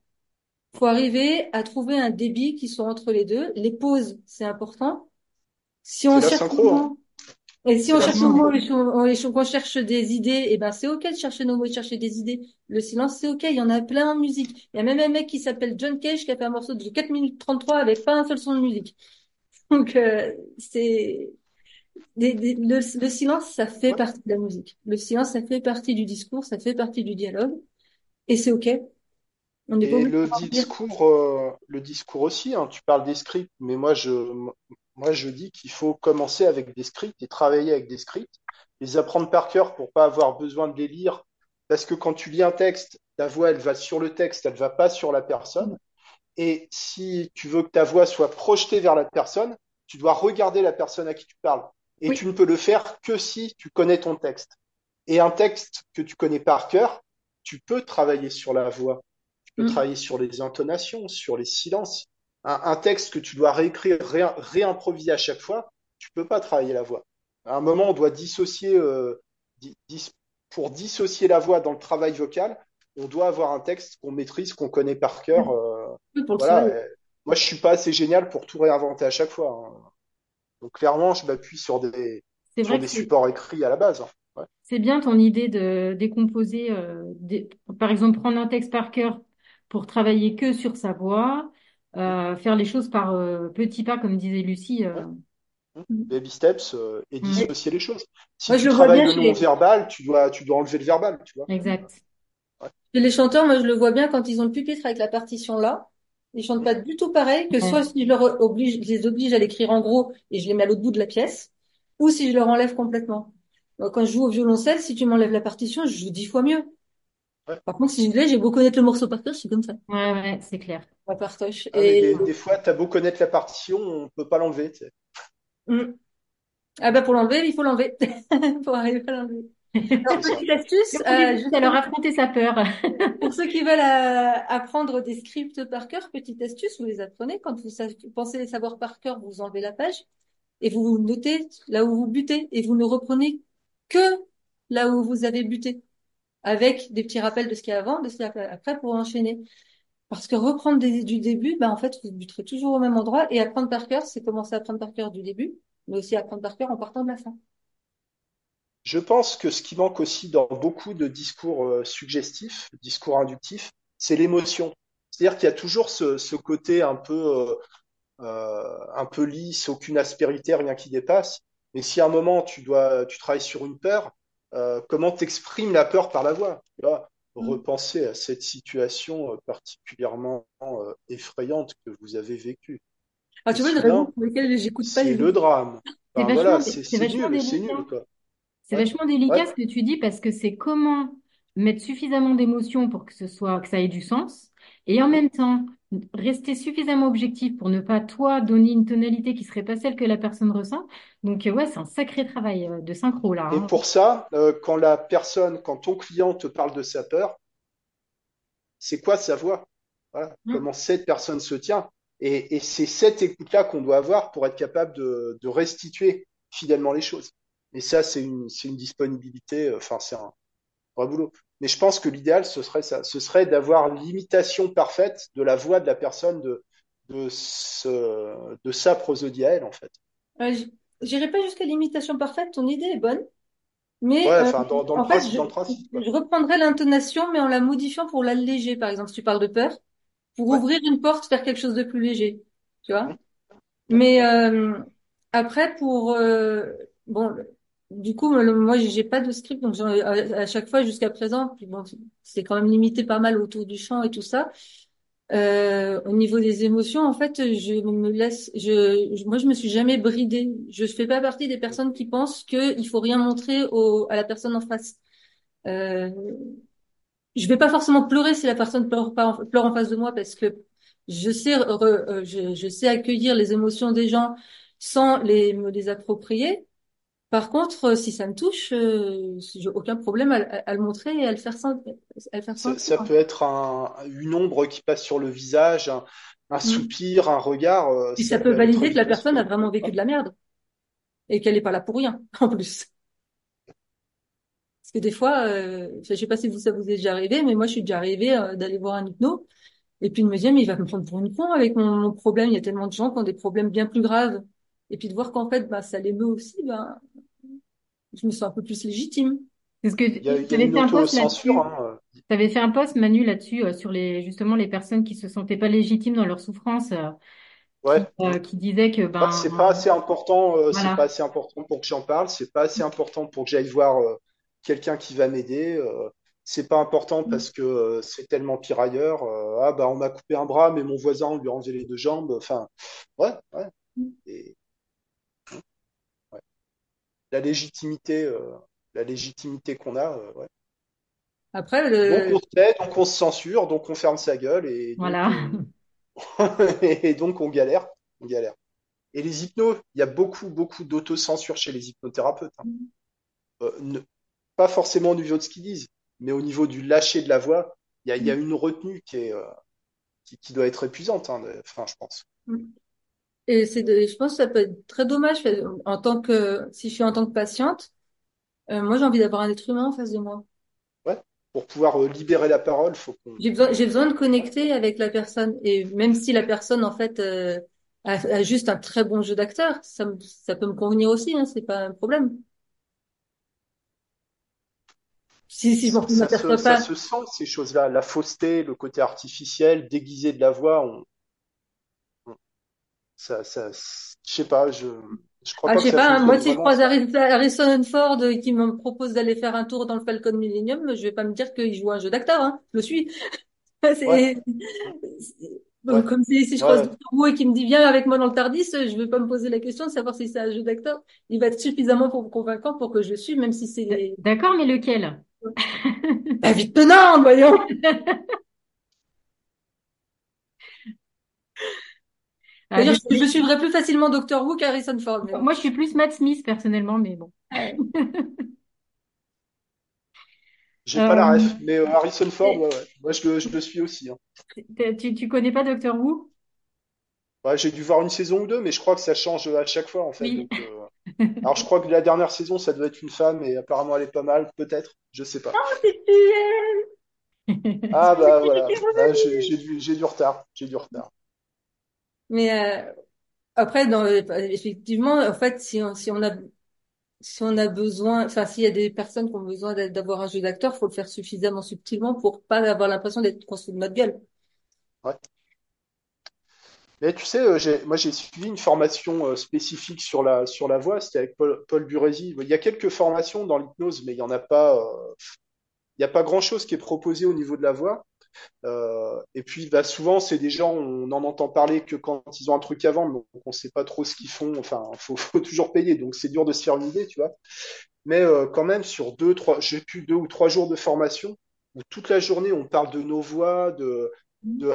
Faut arriver à trouver un débit qui soit entre les deux. Les pauses, c'est important. Si on cherche hein. et si on on, on des idées, et ben c'est ok de chercher nos mots, de chercher des idées. Le silence, c'est ok. Il y en a plein en musique. Il y a même un mec qui s'appelle John Cage qui a fait un morceau de 4 minutes 33 avec pas un seul son de musique. *laughs* Donc euh, c'est des- des- le, le silence, ça fait Ouais. partie de la musique. Le silence, ça fait partie du discours, ça fait partie du dialogue, et c'est ok. On Et le discours, euh, le discours aussi, hein, tu parles des scripts, mais moi je, moi je dis qu'il faut commencer avec des scripts et travailler avec des scripts, les apprendre par cœur pour pas avoir besoin de les lire, parce que quand tu lis un texte, ta voix elle va sur le texte, elle va pas sur la personne. Et si tu veux que ta voix soit projetée vers la personne, tu dois regarder la personne à qui tu parles. Et Oui. tu ne peux le faire que si tu connais ton texte. Et un texte que tu connais par cœur, tu peux travailler sur la voix, tu peux Mm. travailler sur les intonations, sur les silences. Un, un texte que tu dois réécrire, ré, réimproviser à chaque fois, tu peux pas travailler la voix. À un moment, on doit dissocier, euh, di- dis- pour dissocier la voix dans le travail vocal, on doit avoir un texte qu'on maîtrise, qu'on connaît par cœur. euh, pour le voilà. euh, moi, je suis pas assez génial pour tout réinventer à chaque fois. hein. Donc, clairement, je m'appuie sur des, sur des supports écrits à la base. Ouais. c'est bien ton idée de décomposer, euh, des- par exemple, prendre un texte par cœur pour travailler que sur sa voix, euh, faire les choses par euh, petits pas, comme disait Lucie. euh. Baby steps euh, et Mm. dissocier les choses. Si Moi, tu je le vois travailles bien le non-verbal, tu dois, tu dois enlever le verbal, tu vois. Exact. Et les chanteurs, moi, je le vois bien quand ils ont le pupitre avec la partition là. Ils chantent pas du tout pareil que soit si je leur oblige, je les oblige à l'écrire en gros et je les mets à l'autre bout de la pièce, ou si je leur enlève complètement. Moi, Quand je joue au violoncelle, si tu m'enlèves la partition, je joue dix fois mieux. Ouais. Par contre, si je l'ai, j'ai beau connaître le morceau par cœur, c'est comme ça. Ouais, ouais, c'est clair. Ma partoche. Ah, Et des, des fois, tu as beau connaître la partition, on peut pas l'enlever. tu sais. Mm. ah bah pour l'enlever, il faut l'enlever *laughs* pour arriver à l'enlever. Alors petite astuce, *laughs* Faut euh, juste alors affronter sa peur. *laughs* Pour ceux qui veulent euh, apprendre des scripts par cœur, petite astuce, vous les apprenez. Quand vous pensez les savoir par cœur, vous enlevez la page et vous notez là où vous butez et vous ne reprenez que là où vous avez buté avec des petits rappels de ce qu'il y a avant, de ce qu'il y a après pour enchaîner. Parce que reprendre du début, ben en fait, vous buterez toujours au même endroit et apprendre par cœur, c'est commencer à apprendre par cœur du début, mais aussi apprendre par cœur en partant de la fin. Je pense que ce qui manque aussi dans beaucoup de discours euh, suggestifs, discours inductifs, c'est l'émotion. C'est-à-dire qu'il y a toujours ce, côté euh, euh, un peu lisse, aucune aspérité, rien qui dépasse. Mais si à un moment tu dois, tu travailles sur une peur, euh, comment t'exprimes la peur par la voix? Tu vois, Mm. repenser à cette situation euh, particulièrement euh, effrayante que vous avez vécue. Ah, tu vois, une Sinon, raison pour laquelle j'écoute pas C'est le drame. C'est Enfin, voilà, vachement nul, c'est délicat. nul, quoi. C'est Ouais, vachement délicat ouais. ce que tu dis parce que c'est comment mettre suffisamment d'émotions pour que ce soit, que ça ait du sens et en même temps rester suffisamment objectif pour ne pas toi donner une tonalité qui serait pas celle que la personne ressent. Donc euh, ouais, c'est un sacré travail euh, de synchro là. Et hein. pour ça, euh, quand la personne, quand ton client te parle de sa peur, c'est quoi sa voix? Voilà, Mm. comment cette personne se tient. Et, et c'est cette écoute-là qu'on doit avoir pour être capable de, de restituer fidèlement les choses. Et ça, c'est une, disponibilité, enfin, c'est un vrai boulot. Mais je pense que l'idéal, ce serait ça. Ce serait d'avoir l'imitation parfaite de la voix de la personne, de, de, ce, de sa prosodie à elle, en fait. Euh, J'irai pas jusqu'à l'imitation parfaite, ton idée est bonne, mais Ouais, euh, enfin, dans, dans le en fait, principe, je, dans le principe, je reprendrai l'intonation, mais en la modifiant pour l'alléger. Par exemple, si tu parles de peur, pour Ouais. ouvrir une porte, faire quelque chose de plus léger, tu vois. Mm. Mais euh, après, pour euh, bon, du coup, moi, j'ai pas de script, donc à, chaque fois jusqu'à présent, puis bon, c'est quand même limité pas mal autour du chant et tout ça. Euh, au niveau des émotions, en fait, je me laisse, je, moi, je me suis jamais bridée. Je fais pas partie des personnes qui pensent que il faut rien montrer au, à la personne en face. Euh, je vais pas forcément pleurer si la personne pleure pas en, pleure en face de moi parce que je sais re- je, je sais accueillir les émotions des gens sans les me les approprier. Par contre, euh, si ça me touche, euh, j'ai aucun problème à, à- à le montrer et à le faire sen- à le faire Ça, sentir. ça peut être un, une ombre qui passe sur le visage, un, un Mm. soupir, un regard, euh, ça ça peut valider que la personne a vraiment vécu de la merde et qu'elle est pas là pour rien *laughs* en plus. Parce que des fois, euh, je sais pas si vous ça vous est déjà arrivé, mais moi je suis déjà arrivée euh, d'aller voir un hypno et puis de me dire mais il va me prendre pour une con avec mon, mon problème. Il y a tellement de gens qui ont des problèmes bien plus graves. Et puis de voir qu'en fait bah ça l'émeut aussi, ben je me sens un peu plus légitime. Parce que Il y a, il y tu a avais fait un post là-dessus. hein. Tu avais fait un post, Manu, là-dessus, euh, sur les, justement, les personnes qui se sentaient pas légitimes dans leur souffrance, euh, qui, Ouais. euh, qui disaient que, ben, c'est pas assez important, euh, c'est pas assez important pour que j'en parle, c'est pas assez important pour que j'aille voir euh, quelqu'un qui va m'aider. euh, c'est pas important parce que euh, c'est tellement pire ailleurs. euh, ah bah on m'a coupé un bras, mais mon voisin on lui a enlevé les deux jambes. Enfin, ouais, ouais. Et, ouais. La légitimité, euh, la légitimité qu'on a, euh, ouais. Après, Donc le, on se tait, donc on se censure, donc on ferme sa gueule et donc Voilà. on *laughs* et donc on galère, on galère. Et les hypnos, il y a beaucoup, beaucoup d'autocensure chez les hypnothérapeutes. hein. Euh, ne- pas forcément au niveau de ce qu'ils disent, mais au niveau du lâcher de la voix, il y a, y a une retenue qui est, euh, qui, qui doit être épuisante, hein, de- enfin, je pense. Et c'est je pense que ça peut être très dommage en tant que, si je suis en tant que patiente, euh, moi j'ai envie d'avoir un être humain en face de moi. Ouais. Pour pouvoir euh, libérer la parole, faut qu'on. J'ai besoin, j'ai besoin de connecter avec la personne. Et même si la personne, en fait, euh, a, a juste un très bon jeu d'acteur, ça, me- ça peut me convenir aussi, hein, c'est pas un problème. Si, si je m'en Ça se, m'aperçois ça pas. se sent, ces choses-là. La fausseté, le côté artificiel, déguisé de la voix, on- ça, ça, je sais pas, je, je crois Ah, pas je que sais pas, moi si je croise Harrison Ford euh, qui me propose d'aller faire un tour dans le Falcon Millennium, je vais pas me dire qu'il joue un jeu d'acteur, hein. Je le suis. *laughs* Ouais, ouais, comme si, si je croise ouais. Doctor Who et qui me dit viens avec moi dans le Tardis, je vais pas me poser la question de savoir si c'est un jeu d'acteur. Il va être suffisamment pour- convaincant pour que je le suive, même si c'est D'accord, mais lequel? *laughs* la vie tenante, voyons. *laughs* D'ailleurs, je, je suivrais plus facilement Doctor Who qu'Harrison Ford, mais. Moi, je suis plus Matt Smith, personnellement, mais bon. Ouais. *laughs* J'ai pas la Euh, ref, mais euh, Harrison Ford, Et- ouais, ouais. Moi, je le, je le suis aussi. hein. tu, tu connais pas Doctor Who? Ouais, j'ai dû voir une saison ou deux, mais je crois que ça change à chaque fois, en fait. Oui. Donc, euh, Alors, je crois que la dernière saison, ça doit être une femme, et apparemment, elle est pas mal, peut-être, je sais pas. C'est cruel. Ah, bah C'est *laughs* voilà, Ah, j'ai du, j'ai du retard, j'ai du retard. Mais euh, après, dans, effectivement, en fait, si on, si on a si on a besoin, enfin, s'il y a des personnes qui ont besoin d'a- d'avoir un jeu d'acteur, faut le faire suffisamment subtilement pour pas avoir l'impression d'être construit de notre gueule. Ouais. Mais tu sais, euh, moi, j'ai suivi une formation euh, spécifique sur la, sur la voix, c'était avec Paul, Burési. Il y a quelques formations dans l'hypnose, mais il y en a pas, il y a pas grand-chose qui est proposé au niveau de la voix. Euh, et puis, bah, souvent, c'est des gens, on n'en entend parler que quand ils ont un truc à vendre, donc on sait pas trop ce qu'ils font. Enfin, faut, faut toujours payer, donc c'est dur de se faire une idée, tu vois. Mais euh, quand même, sur deux, trois, j'ai deux ou trois jours de formation où toute la journée on parle de nos voix, de,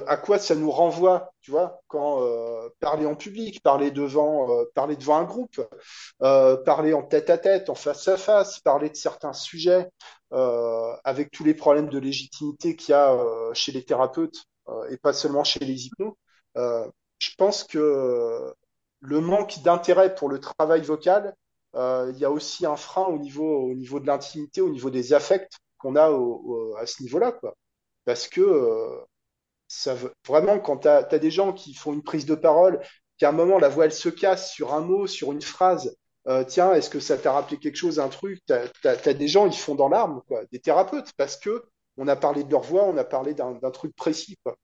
à quoi ça nous renvoie, tu vois, quand euh, parler en public, parler devant, euh, parler devant un groupe, euh, parler en tête à tête, en face à face, parler de certains sujets, avec tous les problèmes de légitimité qu'il y a chez les thérapeutes et pas seulement chez les hypnos. Je pense que le manque d'intérêt pour le travail vocal, il y a aussi un frein au niveau, au niveau de l'intimité, au niveau des affects qu'on a à ce niveau-là, quoi. Parce que ça vraiment, quand tu as, des gens qui font une prise de parole, qu'à un moment, la voix, elle se casse sur un mot, sur une phrase, euh, tiens, est-ce que ça t'a rappelé quelque chose, un truc? Tu as, des gens, ils font dans l'arme, quoi, des thérapeutes, parce que on a parlé de leur voix, on a parlé d'un truc précis, quoi.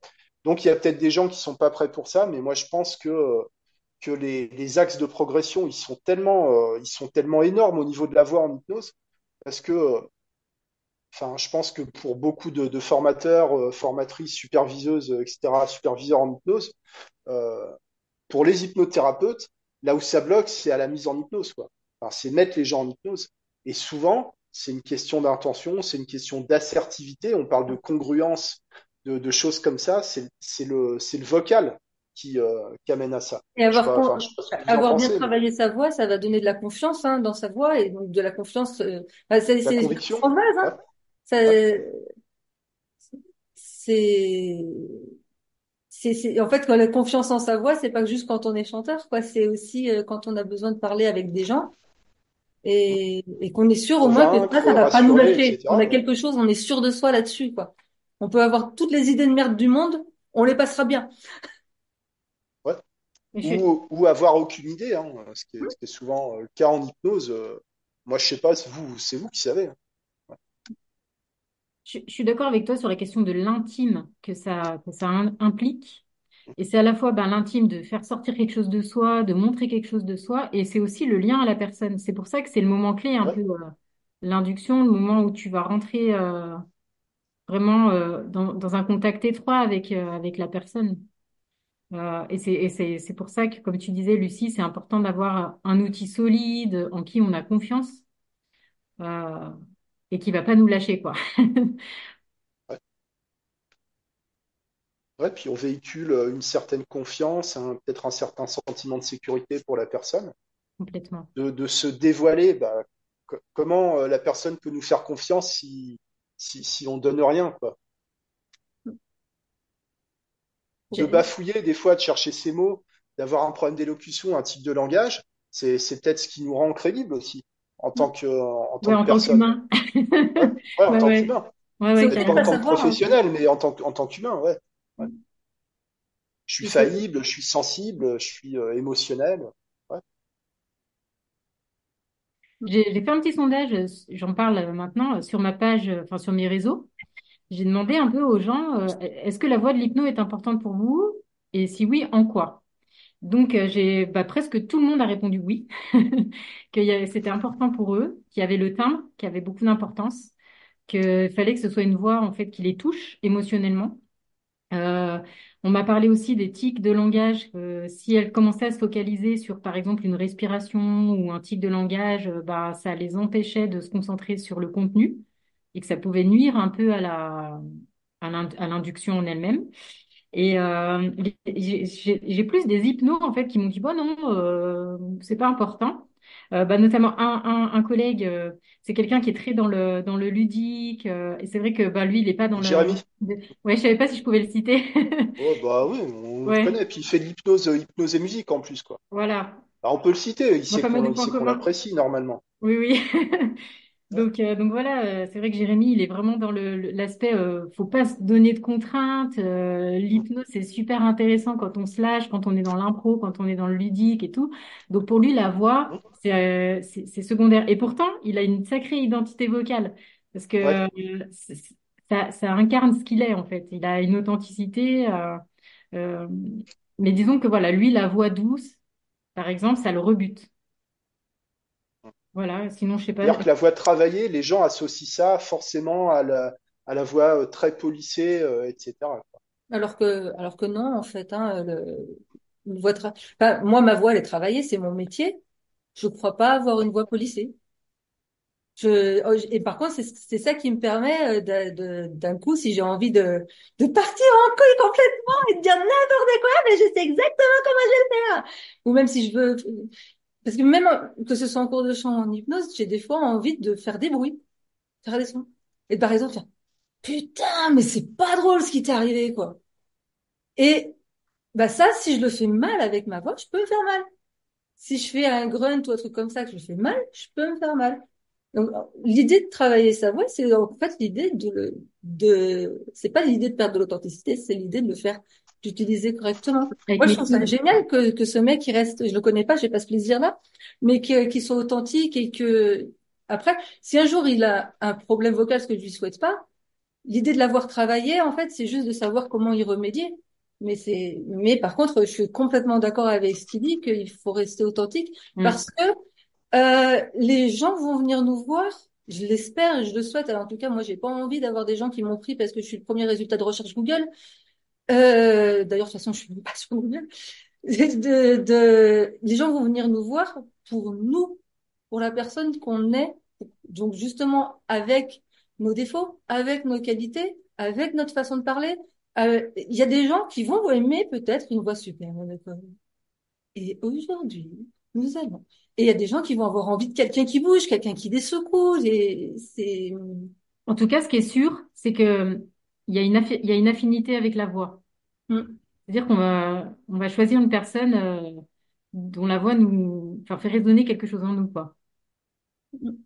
Donc, il y a peut-être des gens qui sont pas prêts pour ça, mais moi, je pense que que les, les, axes de progression ils sont tellement euh, ils sont tellement énormes au niveau de la voix en hypnose parce que enfin je pense que pour beaucoup de, de formateurs euh, formatrices superviseuses etc superviseurs en hypnose euh, pour les hypnothérapeutes là où ça bloque c'est à la mise en hypnose quoi enfin, c'est mettre les gens en hypnose et souvent c'est une question d'intention, c'est une question d'assertivité. On parle de congruence, de, de choses comme ça. C'est c'est le c'est le vocal qui euh, qui amène à ça. Et avoir, pas, con- enfin, avoir bien mais travaillé sa voix, ça va donner de la confiance hein, dans sa voix et donc de la confiance. euh, bah, c'est la c'est conviction. hein. Ça, ouais, c'est c'est en fait quand la confiance en sa voix, c'est pas juste quand on est chanteur, quoi. C'est aussi euh, quand on a besoin de parler avec des gens et et qu'on est sûr au moins que ça, va pas nous lâcher. etc. On a quelque chose, on est sûr de soi là-dessus, quoi. On peut avoir toutes les idées de merde du monde, on les passera bien. Ouais. *laughs* Ou, ou avoir aucune idée, hein, ce qui est, ce qui est souvent le cas en hypnose. euh, moi, je sais pas, c'est vous, c'est vous qui savez. hein. Je, je suis d'accord avec toi sur la question de l'intime que ça, que ça im- implique. Et c'est à la fois ben, l'intime de faire sortir quelque chose de soi, de montrer quelque chose de soi, et c'est aussi le lien à la personne. C'est pour ça que c'est le moment clé, un Ouais. peu euh, l'induction, le moment où tu vas rentrer euh, vraiment euh, dans, dans un contact étroit avec, avec la personne. Et c'est, et c'est, c'est pour ça que, comme tu disais, Lucie, c'est important d'avoir un outil solide en qui on a confiance euh, et qui va pas nous lâcher, quoi. *laughs* Ouais. Ouais, puis on véhicule euh, une certaine confiance, peut-être un certain sentiment de sécurité pour la personne, Complètement. de, de se dévoiler. Bah, co- comment euh, la personne peut nous faire confiance si, si, si on donne rien, quoi. De bafouiller, des fois, de chercher ses mots, d'avoir un problème d'élocution, un type de langage, c'est, c'est peut-être ce qui nous rend crédibles aussi, en tant que, en Ouais, tant que en tant personne. Ouais, ouais, en tant qu'humain. Ouais, ouais, C'est Peut-être pas en tant que hein. professionnel, mais en tant que, en tant qu'humain, ouais. Ouais. Je suis faillible, je suis sensible, je suis euh, émotionnel. Ouais. J'ai fait un petit sondage, j'en parle maintenant, sur ma page, enfin sur mes réseaux. J'ai demandé un peu aux gens, euh, est-ce que la voix de l'hypno est importante pour vous? Et si oui, en quoi? Donc, euh, j'ai, bah, presque tout le monde a répondu oui, *laughs* que c'était important pour eux, qu'il y avait le timbre, qui avait beaucoup d'importance, qu'il fallait que ce soit une voix en fait qui les touche émotionnellement. Euh, on m'a parlé aussi des tics de langage. euh, si elles commençaient à se focaliser sur, par exemple, une respiration ou un tic de langage, euh, bah, ça les empêchait de se concentrer sur le contenu et que ça pouvait nuire un peu à la, à l'induction en elle-même. Et euh, j'ai plus des hypnos en fait qui m'ont dit bah non, euh, c'est pas important. Euh, bah, notamment un, un, un collègue, euh, c'est quelqu'un qui est très dans le dans le ludique et c'est vrai que bah lui il est pas dans le. Jérémy? Ouais, je savais pas si je pouvais le citer. *laughs* Oh, bah oui, on le connaît. Puis il fait de l'hypnose, hypnose et musique en plus, quoi. voilà. Alors, on peut le citer, il sait qu'on, communs. l'apprécie normalement. Oui, oui. *laughs* Donc, euh, donc voilà, euh, c'est vrai que Jérémy, il est vraiment dans l'aspect, euh, faut pas se donner de contraintes. Euh, l'hypnose, c'est super intéressant quand on se lâche, quand on est dans l'impro, quand on est dans le ludique et tout. Donc pour lui, la voix, c'est euh, c'est secondaire. Et pourtant, il a une sacrée identité vocale parce que Ouais. euh, ça, ça incarne ce qu'il est en fait. Il a une authenticité. euh, euh, mais disons que voilà, lui, la voix douce, par exemple, ça le rebute. Voilà. Sinon, je sais pas. C'est-à-dire que la voix travaillée, les gens associent ça forcément à la, à la voix euh, très polissée, euh, etc. Alors que, alors que non, en fait, hein, le, une voix tra- enfin, moi, ma voix, elle est travaillée, c'est mon métier. Je crois pas avoir une voix polissée. Je, oh, et par contre, c'est ça qui me permet euh, d'un coup, si j'ai envie de, de partir en couille complètement et de dire n'importe quoi, mais je sais exactement comment je vais le faire. Ou même si je veux, parce que même que ce soit en cours de chant ou en hypnose, j'ai des fois envie de faire des bruits, faire des sons. Et par exemple, faire, putain, mais c'est pas drôle ce qui t'est arrivé, quoi. Et, bah ça, si je le fais mal avec ma voix, je peux me faire mal. Si je fais un grunt ou un truc comme ça que je fais mal, je peux me faire mal. Donc, l'idée de travailler sa voix, c'est en fait l'idée de le, de, c'est pas l'idée de perdre de l'authenticité, c'est l'idée de le faire, d'utiliser correctement. Avec Moi, je trouve ça génial que, que ce mec, il reste, je le connais pas, j'ai pas ce plaisir-là, mais qu'il soit authentique et que, après, si un jour il a un problème vocal, ce que je lui souhaite pas, l'idée de l'avoir travaillé, en fait, c'est juste de savoir comment y remédier. Mais c'est, mais par contre, je suis complètement d'accord avec ce qu'il dit, qu'il faut rester authentique Mm. parce que euh, les gens vont venir nous voir. Je l'espère je le souhaite. Alors, en tout cas, moi, j'ai pas envie d'avoir des gens qui m'ont pris parce que je suis le premier résultat de recherche Google. Euh, d'ailleurs, de toute façon, je suis pas sur Google. De, de, les gens vont venir nous voir pour nous, pour la personne qu'on est, Donc justement, avec nos défauts, avec nos qualités, avec notre façon de parler, euh, il y a des gens qui vont aimer peut-être une voix super monotone. Et aujourd'hui, nous allons. Et il y a des gens qui vont avoir envie de quelqu'un qui bouge, quelqu'un qui les secoue. Et c'est En tout cas, ce qui est sûr, c'est que il y a une, affi- il y a une affinité avec la voix. Mm. C'est-à-dire qu'on va, on va choisir une personne euh, dont la voix nous, enfin, fait résonner quelque chose en nous, quoi. Mm.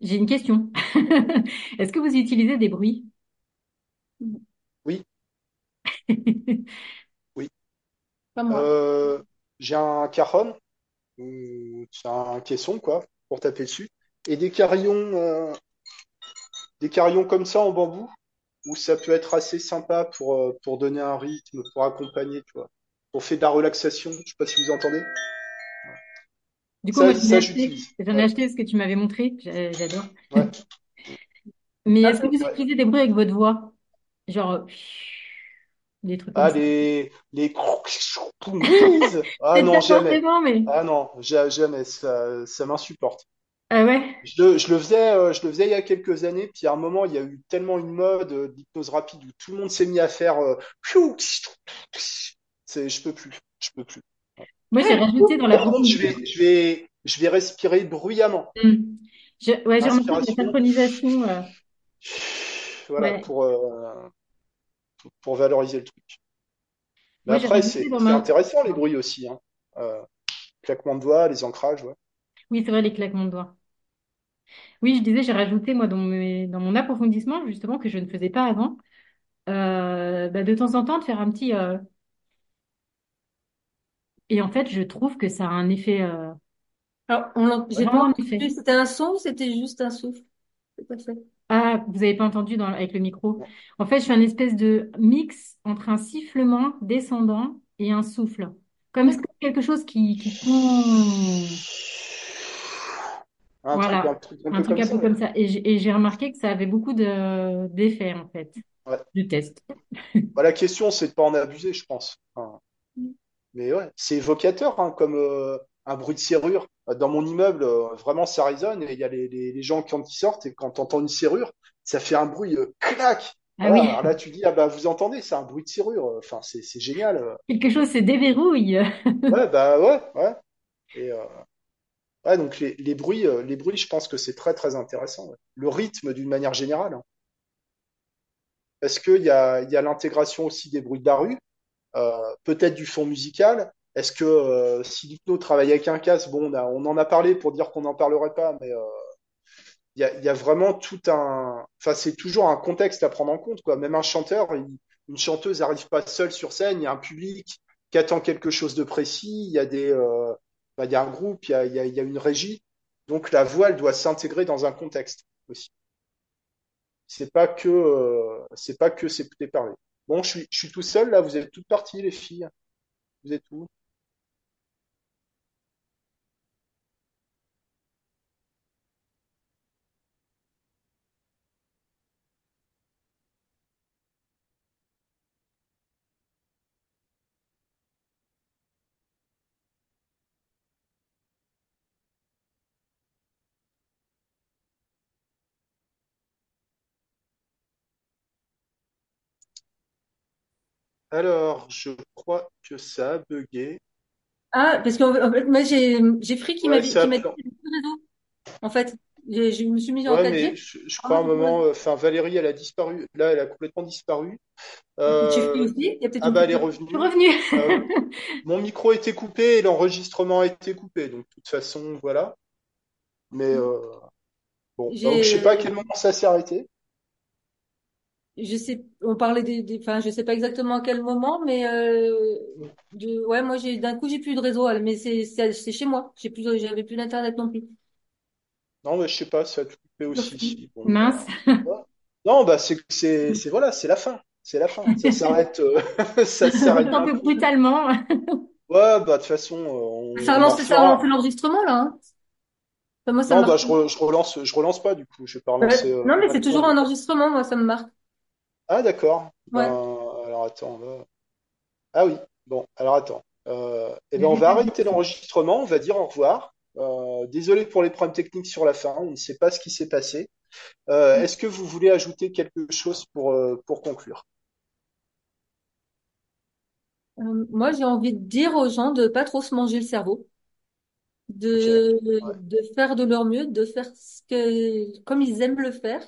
J'ai une question. *laughs* Est-ce que vous utilisez des bruits? Oui, *laughs* oui. pas moi. Euh, j'ai un cajon, ou c'est un caisson, quoi, pour taper dessus, et des carillons, euh, des carillons comme ça en bambou, où ça peut être assez sympa pour, euh, pour donner un rythme, pour accompagner, tu vois. On fait de la relaxation, je sais pas si vous entendez. Du coup, Ça, moi, j'en ai acheté. j'utilise. J'en ai Ouais, acheté ce que tu m'avais montré. J'a- J'adore. ouais, Mais Ah, est-ce que vous ouais. utilisez des bruits avec votre voix? Genre, euh, des trucs comme Ah, ça. les, les. Ah non, jamais. mais. Ah non, ja- jamais, ça, ça m'insupporte. Ah ouais? Je le, je le faisais, euh, je le faisais il y a quelques années, puis à un moment, il y a eu tellement une mode euh, d'hypnose rapide où tout le monde s'est mis à faire euh, c'est, je peux plus, je peux plus. Moi, j'ai rajouté dans la Par contre, je vais, je vais, je vais respirer bruyamment. Hmm. Je- ouais, j'ai remarqué la synchronisation, Voilà, ouais. pour, pour valoriser le truc. Mais après, c'est, ma. intéressant les bruits aussi, hein. Euh, claquement de doigts, les ancrages, ouais. Oui, c'est vrai, les claquements de doigts. Oui, je disais, j'ai rajouté, moi, dans mes, dans mon approfondissement, justement, que je ne faisais pas avant, euh, bah, de temps en temps, de faire un petit. euh, Et en fait, je trouve que ça a un effet, euh, Alors, on l'ent- j'ai pas vraiment un entendu. effet. C'était un son ou c'était juste un souffle? Tout à fait. Ah, vous avez pas entendu dans, avec le micro. En fait, je fais un espèce de mix entre un sifflement descendant et un souffle. Comme D'accord. quelque chose qui. Un truc, un truc un un peu truc comme un ça, peu ouais. comme ça. Et j'ai remarqué que ça avait beaucoup de d'effets, en fait, Ouais. du test. *laughs* Bah, la question, c'est de pas en abuser, je pense. Enfin, mais ouais, c'est évocateur, hein, comme euh, un bruit de serrure. Dans mon immeuble, euh, vraiment, ça résonne et il y a les, les, les gens quand ils sortent et quand tu entends une serrure, ça fait un bruit euh, clac. Ah Voilà. oui, Alors là, tu dis, ah bah, vous entendez, c'est un bruit de serrure. Enfin, c'est, c'est génial. quelque chose se déverrouille. Ouais, bah ouais, ouais. Et ouais, donc les, bruits, euh, les bruits, je pense que c'est très, très intéressant. Le rythme, d'une manière générale. hein. Parce qu'il y a, y a l'intégration aussi des bruits de la rue. euh, peut-être du fond musical? Est-ce que euh, si l'hypno travaille avec un casque, bon, on, en a parlé pour dire qu'on n'en parlerait pas, mais il y a, vraiment tout un, enfin c'est toujours un contexte à prendre en compte, quoi. Même un chanteur, une chanteuse n'arrive pas seule sur scène, il y a un public qui attend quelque chose de précis, il y a des, bah, il y a un groupe, il y a, une régie, donc la voix, elle doit s'intégrer dans un contexte aussi. C'est pas que, euh, c'est pas que s'écouter parler. Bon, je suis, je suis tout seul là, vous êtes toutes parties les filles, vous êtes où? Alors, je crois que ça a bugué. Ah, parce en fait, moi, j'ai, j'ai Free qui m'a dit, qui m'a. En fait, je, je me suis mis en Ouais, 4G. mais je, je Ah, crois à un moment, euh, enfin, Valérie, elle a disparu. Là, elle a complètement disparu. Tu Free Euh, aussi? Il y a peut-être ah bah, elle est coupure. Je suis revenue. revenue. Euh, *laughs* mon micro été coupé et l'enregistrement a été coupé. Donc, de toute façon, voilà. Mais euh, bon, donc je sais pas à quel moment ça s'est arrêté. Je sais, on parlait des, des, enfin, je sais pas exactement à quel moment, mais euh, de, ouais, moi, j'ai, d'un coup, j'ai plus de réseau, mais c'est, c'est, c'est chez moi. J'ai plus, j'avais plus d'internet non plus. Non, mais je sais pas, ça a tout coupé aussi. Bon, Mince. voilà. Non, bah, c'est, c'est, c'est, voilà, c'est la fin. C'est la fin. Ça s'arrête, euh, *laughs* ça *laughs* s'arrête Un peu brutalement. Ouais, bah, de toute façon, euh, on, Ça relance, ça relance l'enregistrement, là, hein. Enfin, moi, ça Non, bah, je, re- je relance, je relance pas, du coup. Je vais pas Ouais. relancer, euh, Non, mais c'est toujours un enregistrement, moi, ça me marque. Ah, d'accord. Ouais. Ben, alors, attends, là. Ah oui. Bon, alors, attends. Euh, eh ben, on va arrêter l'enregistrement. On va dire au revoir. Euh, désolé pour les problèmes techniques sur la fin, on ne sait pas ce qui s'est passé. Euh, est-ce que vous voulez ajouter quelque chose pour, pour conclure? Moi, j'ai envie de dire aux gens de pas trop se manger le cerveau, de, Ouais. de faire de leur mieux, de faire ce que, comme ils aiment le faire,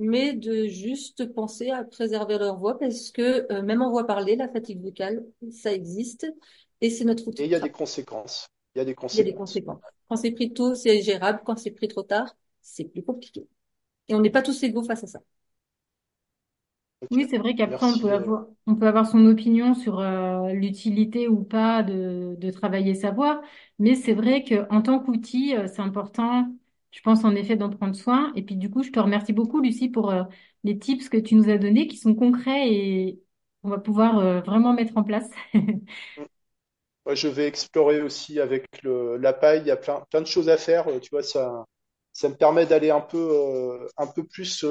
mais de juste penser à préserver leur voix parce que euh, même en voix parlée, la fatigue vocale, ça existe et c'est notre outil Et il y a des conséquences. Il y a des Il y a des conséquences. conséquences. Quand c'est pris tôt, c'est gérable. Quand c'est pris trop tard, c'est plus compliqué. Et on n'est pas tous égaux face à ça. Oui, c'est vrai qu'après, on peut Merci. euh, avoir, on peut avoir son opinion sur euh, l'utilité ou pas de, de travailler sa voix, mais c'est vrai qu'en tant qu'outil, c'est important, je pense en effet d'en prendre soin. Et puis du coup, je te remercie beaucoup, Lucie, pour euh, les tips que tu nous as donnés, qui sont concrets et on va pouvoir euh, vraiment mettre en place. *laughs* Je vais explorer aussi avec la paille. Il y a plein, plein de choses à faire. euh, Tu vois, ça, ça me permet d'aller un peu, un peu plus,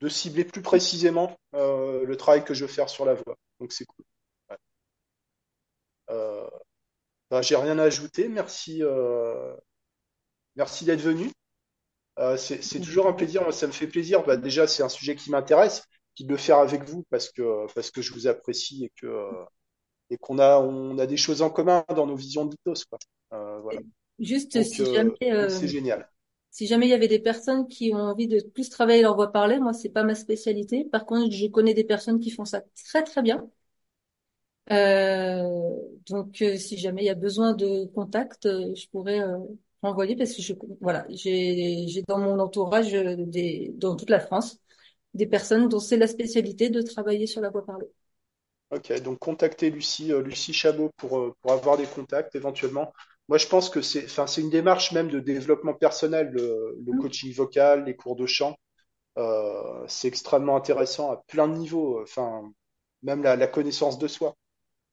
de cibler plus précisément le travail que je veux faire sur la voix. Donc c'est cool. Ouais. Ben, j'ai rien à ajouter. Merci, merci d'être venu. Euh, c'est, toujours un plaisir. Moi, ça me fait plaisir. Bah, déjà, c'est un sujet qui m'intéresse, puis de le faire avec vous parce que, parce que je vous apprécie et que, euh, et qu'on a, on a des choses en commun dans nos visions quoi. Euh, voilà. Juste Donc, si jamais, euh, euh, c'est génial. si jamais il y avait des personnes qui ont envie de plus travailler leur voix parlée, moi, c'est pas ma spécialité. Par contre, je connais des personnes qui font ça très, très bien. Donc, si jamais il y a besoin de contact, je pourrais renvoyer parce que je, voilà, j'ai, j'ai dans mon entourage euh, des, dans toute la France, des personnes dont c'est la spécialité de travailler sur la voix parlée. Ok, donc contactez Lucie, euh, Lucie Chabot pour, euh, pour avoir des contacts éventuellement. Moi, je pense que c'est, enfin, c'est une démarche même de développement personnel, le, le coaching vocal, les cours de chant. Euh, c'est extrêmement intéressant à plein de niveaux. Enfin, même la, la connaissance de soi.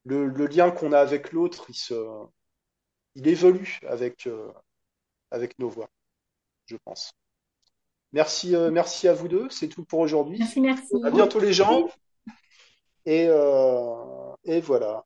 Le, le lien qu'on a avec l'autre, il se, il évolue avec, euh, avec nos voix, je pense. Merci, euh, merci à vous deux. C'est tout pour aujourd'hui. Merci, merci. À bientôt les gens. Et, euh, et voilà.